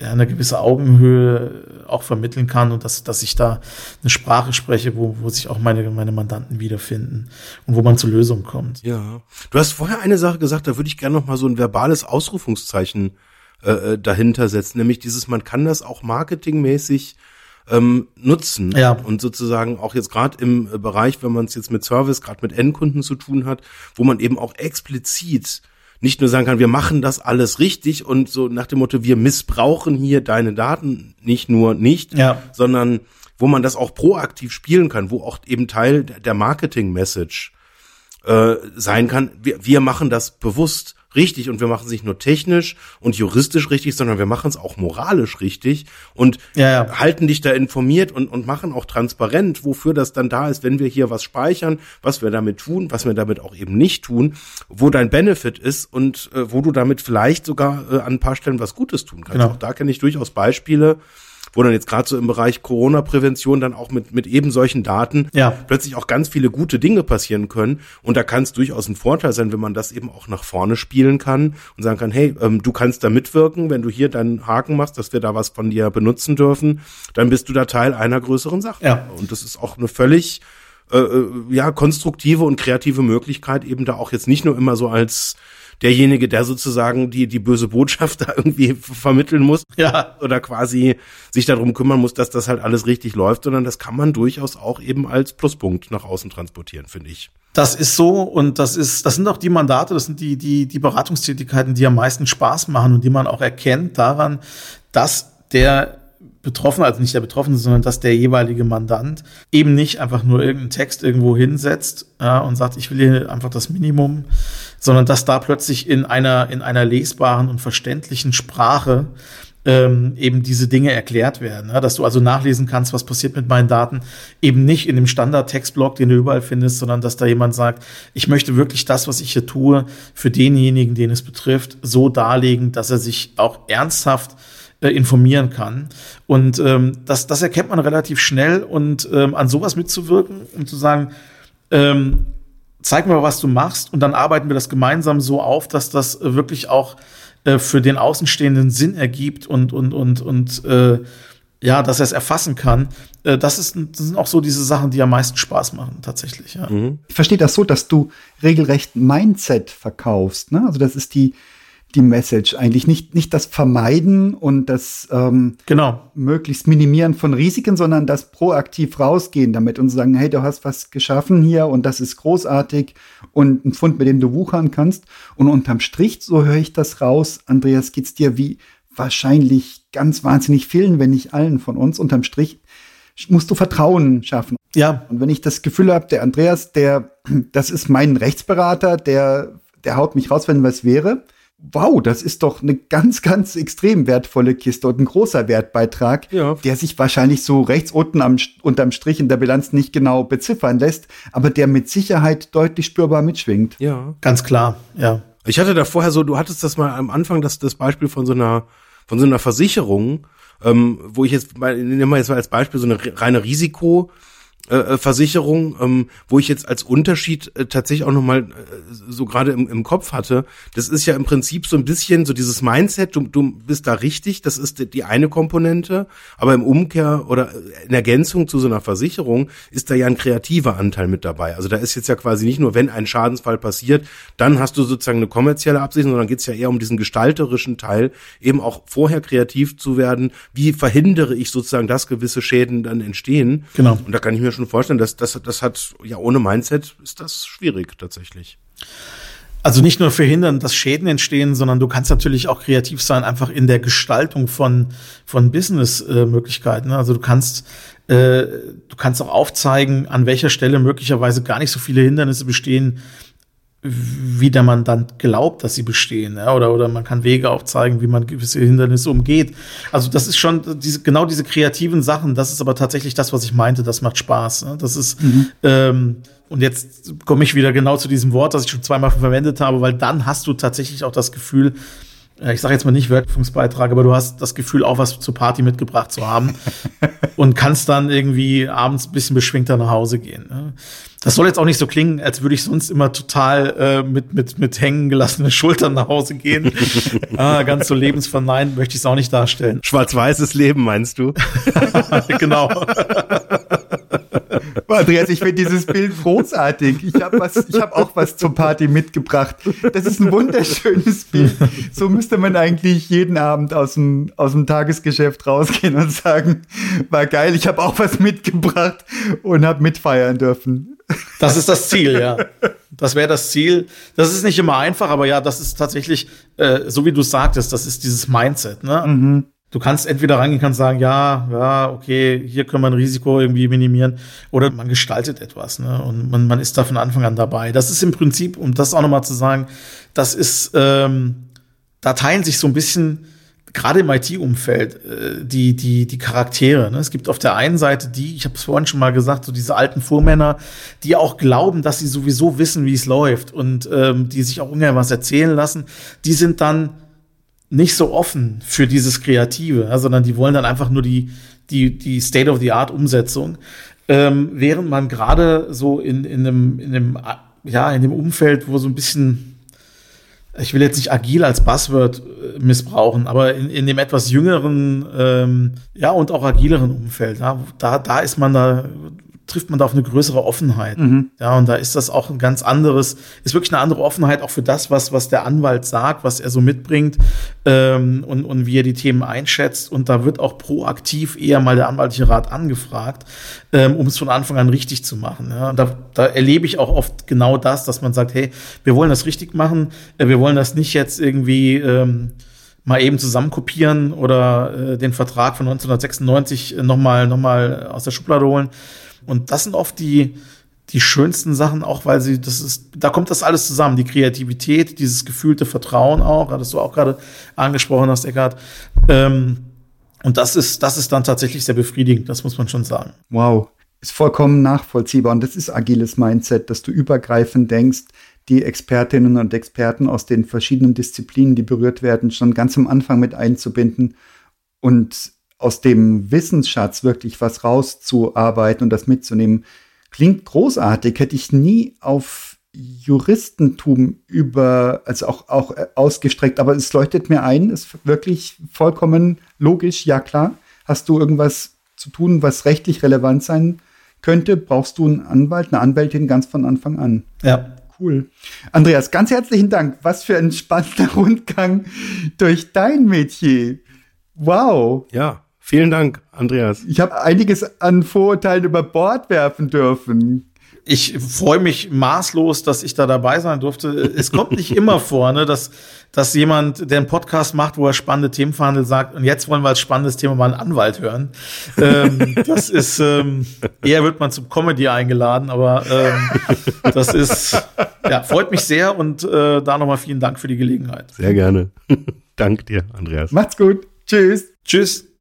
eine gewisse Augenhöhe auch vermitteln kann und dass, dass ich da eine Sprache spreche, wo, wo sich auch meine, meine Mandanten wiederfinden und wo man zur Lösung kommt. Ja. Du hast vorher eine Sache gesagt, da würde ich gerne noch mal so ein verbales Ausrufungszeichen äh, äh, dahinter setzt, nämlich dieses, man kann das auch marketingmäßig ähm, nutzen ja. und sozusagen auch jetzt gerade im äh, Bereich, wenn man es jetzt mit Service, gerade mit Endkunden zu tun hat, wo man eben auch explizit nicht nur sagen kann, wir machen das alles richtig und so nach dem Motto, wir missbrauchen hier deine Daten nicht nur nicht, ja. sondern wo man das auch proaktiv spielen kann, wo auch eben Teil der Marketing-Message äh, sein kann. Wir, wir machen das bewusst richtig und wir machen es nicht nur technisch und juristisch richtig, sondern wir machen es auch moralisch richtig und ja, ja. halten dich da informiert und, und machen auch transparent, wofür das dann da ist, wenn wir hier was speichern, was wir damit tun, was wir damit auch eben nicht tun, wo dein Benefit ist und äh, wo du damit vielleicht sogar äh, an ein paar Stellen was Gutes tun kannst. Genau. Auch da kenne ich durchaus Beispiele, wo dann jetzt gerade so im Bereich Corona-Prävention dann auch mit, mit eben solchen Daten ja. plötzlich auch ganz viele gute Dinge passieren können. Und da kann es durchaus ein Vorteil sein, wenn man das eben auch nach vorne spielen kann und sagen kann, hey, ähm, du kannst da mitwirken, wenn du hier deinen Haken machst, dass wir da was von dir benutzen dürfen, dann bist du da Teil einer größeren Sache. Ja. Und das ist auch eine völlig äh, äh ja konstruktive und kreative Möglichkeit, eben da auch jetzt nicht nur immer so als derjenige, der sozusagen die, die böse Botschaft da irgendwie vermitteln muss. Ja. Oder quasi sich darum kümmern muss, dass das halt alles richtig läuft, sondern das kann man durchaus auch eben als Pluspunkt nach außen transportieren, finde ich. Das ist so und das ist, das sind auch die Mandate, das sind die, die, die Beratungstätigkeiten, die am meisten Spaß machen und die man auch erkennt daran, dass der Betroffene, also nicht der Betroffene, sondern dass der jeweilige Mandant eben nicht einfach nur irgendeinen Text irgendwo hinsetzt ja, und sagt, ich will hier einfach das Minimum, sondern dass da plötzlich in einer, in einer lesbaren und verständlichen Sprache ähm, eben diese Dinge erklärt werden, ja, dass du also nachlesen kannst, was passiert mit meinen Daten, eben nicht in dem Standard-Textblock, den du überall findest, sondern dass da jemand sagt, ich möchte wirklich das, was ich hier tue, für denjenigen, den es betrifft, so darlegen, dass er sich auch ernsthaft äh, informieren kann. Und ähm, das, das erkennt man relativ schnell und ähm, an sowas mitzuwirken und zu sagen, ähm, zeig mir, was du machst und dann arbeiten wir das gemeinsam so auf, dass das wirklich auch äh, für den Außenstehenden Sinn ergibt und, und, und, und äh, ja, dass er es erfassen kann. Äh, das, ist, das sind auch so diese Sachen, die am meisten Spaß machen, tatsächlich. Ja. Mhm. Ich verstehe das so, dass du regelrecht Mindset verkaufst. Ne? Also das ist die, die Message eigentlich. Nicht, nicht das Vermeiden und das ähm, genau. möglichst Minimieren von Risiken, sondern das proaktiv rausgehen damit und sagen, hey, du hast was geschaffen hier und das ist großartig und ein Fund, mit dem du wuchern kannst. Und unterm Strich, so höre ich das raus, Andreas, geht's dir wie wahrscheinlich ganz wahnsinnig vielen, wenn nicht allen von uns. Unterm Strich musst du Vertrauen schaffen. Ja. Und wenn ich das Gefühl habe, der Andreas, der, das ist mein Rechtsberater, der, der haut mich raus, wenn was wäre, wow, das ist doch eine ganz, ganz extrem wertvolle Kiste und ein großer Wertbeitrag, ja. der sich wahrscheinlich so rechts unten am, unterm Strich in der Bilanz nicht genau beziffern lässt, aber der mit Sicherheit deutlich spürbar mitschwingt. Ja. Ganz klar, ja. Ich hatte da vorher so, du hattest das mal am Anfang, das, das Beispiel von so einer, von so einer Versicherung, ähm, wo ich jetzt mal, nehmen wir jetzt mal als Beispiel so eine reine Risiko, äh, äh, Versicherung, ähm, wo ich jetzt als Unterschied äh, tatsächlich auch nochmal äh, so gerade im, im Kopf hatte, das ist ja im Prinzip so ein bisschen so dieses Mindset, du, du bist da richtig, das ist die, die eine Komponente, aber im Umkehr oder in Ergänzung zu so einer Versicherung ist da ja ein kreativer Anteil mit dabei. Also da ist jetzt ja quasi nicht nur, wenn ein Schadensfall passiert, dann hast du sozusagen eine kommerzielle Absicht, sondern geht es ja eher um diesen gestalterischen Teil, eben auch vorher kreativ zu werden, wie verhindere ich sozusagen, dass gewisse Schäden dann entstehen. Genau. Und da kann ich mir schon vorstellen, dass das, das hat, ja, ohne Mindset ist das schwierig tatsächlich. Also nicht nur verhindern, dass Schäden entstehen, sondern du kannst natürlich auch kreativ sein, einfach in der Gestaltung von, von Business-Möglichkeiten. Also du kannst, äh, du kannst auch aufzeigen, an welcher Stelle möglicherweise gar nicht so viele Hindernisse bestehen, wie der Mandant glaubt, dass sie bestehen. Ja? Oder, oder man kann Wege aufzeigen, wie man gewisse Hindernisse umgeht. Also das ist schon diese, genau diese kreativen Sachen, das ist aber tatsächlich das, was ich meinte, das macht Spaß. Ne? Das ist, mhm. ähm, und jetzt komme ich wieder genau zu diesem Wort, das ich schon zweimal verwendet habe, weil dann hast du tatsächlich auch das Gefühl, ich sage jetzt mal nicht Wirkungsbeitrag, aber du hast das Gefühl, auch was zur Party mitgebracht zu haben und kannst dann irgendwie abends ein bisschen beschwingter nach Hause gehen. Ne? Das soll jetzt auch nicht so klingen, als würde ich sonst immer total äh, mit, mit, mit hängen gelassenen Schultern nach Hause gehen. ah, ganz so lebensverneint möchte ich es auch nicht darstellen. Schwarz-weißes Leben meinst du? genau. Andreas, ich finde dieses Bild großartig. Ich habe was, ich habe auch was zur Party mitgebracht. Das ist ein wunderschönes Bild. So müsste man eigentlich jeden Abend aus dem, aus dem Tagesgeschäft rausgehen und sagen, war geil, ich habe auch was mitgebracht und habe mitfeiern dürfen. Das ist das Ziel, ja. Das wäre das Ziel. Das ist nicht immer einfach, aber ja, das ist tatsächlich, äh, so wie du sagtest, das ist dieses Mindset. Ne? Mhm du kannst entweder reingehen, kannst sagen, ja, ja, okay, hier können wir ein Risiko irgendwie minimieren, oder man gestaltet etwas, ne? Und man, man ist da von Anfang an dabei. Das ist im Prinzip, um das auch nochmal zu sagen, das ist, ähm, da teilen sich so ein bisschen gerade im IT-Umfeld äh, die die die Charaktere. Ne? Es gibt auf der einen Seite die, ich habe es vorhin schon mal gesagt, so diese alten Vormänner, die auch glauben, dass sie sowieso wissen, wie es läuft und ähm, die sich auch ungern was erzählen lassen. Die sind dann nicht so offen für dieses Kreative, ja, sondern die wollen dann einfach nur die, die, die State-of-the-Art-Umsetzung. Ähm, während man gerade so in, in, einem, in, einem, ja, in dem Umfeld, wo so ein bisschen, ich will jetzt nicht agil als Buzzword äh, missbrauchen, aber in, in dem etwas jüngeren, ähm, ja, und auch agileren Umfeld, ja, da, da ist man da trifft man da auf eine größere Offenheit. Mhm. Ja, und da ist das auch ein ganz anderes, ist wirklich eine andere Offenheit auch für das, was, was der Anwalt sagt, was er so mitbringt ähm, und, und wie er die Themen einschätzt. Und da wird auch proaktiv eher mal der anwaltliche Rat angefragt, ähm, um es von Anfang an richtig zu machen. Ja, und da, da erlebe ich auch oft genau das, dass man sagt, hey, wir wollen das richtig machen, äh, wir wollen das nicht jetzt irgendwie ähm, mal eben zusammenkopieren oder äh, den Vertrag von 1996 nochmal noch mal aus der Schublade holen, und das sind oft die, die schönsten Sachen, auch weil sie, das ist, da kommt das alles zusammen. Die Kreativität, dieses gefühlte Vertrauen auch, das du auch gerade angesprochen hast, Eckhard. Ähm, und das ist, das ist dann tatsächlich sehr befriedigend, das muss man schon sagen. Wow. Ist vollkommen nachvollziehbar. Und das ist agiles Mindset, dass du übergreifend denkst, die Expertinnen und Experten aus den verschiedenen Disziplinen, die berührt werden, schon ganz am Anfang mit einzubinden und aus dem Wissensschatz wirklich was rauszuarbeiten und das mitzunehmen, klingt großartig. Hätte ich nie auf Juristentum über, also auch, auch ausgestreckt, aber es leuchtet mir ein, ist wirklich vollkommen logisch, ja klar. Hast du irgendwas zu tun, was rechtlich relevant sein könnte, brauchst du einen Anwalt, eine Anwältin ganz von Anfang an. Ja. Cool. Andreas, ganz herzlichen Dank. Was für ein spannender Rundgang durch dein Metier. Wow. Ja, Vielen Dank, Andreas. Ich habe einiges an Vorurteilen über Bord werfen dürfen. Ich freue mich maßlos, dass ich da dabei sein durfte. Es kommt nicht immer vor, ne, dass, dass jemand, der einen Podcast macht, wo er spannende Themen verhandelt, sagt, und jetzt wollen wir als spannendes Thema mal einen Anwalt hören. Ähm, das ist, ähm, eher wird man zum Comedy eingeladen, aber ähm, das ist, ja, freut mich sehr und äh, da nochmal vielen Dank für die Gelegenheit. Sehr gerne. Dank dir, Andreas. Macht's gut. Tschüss. Tschüss.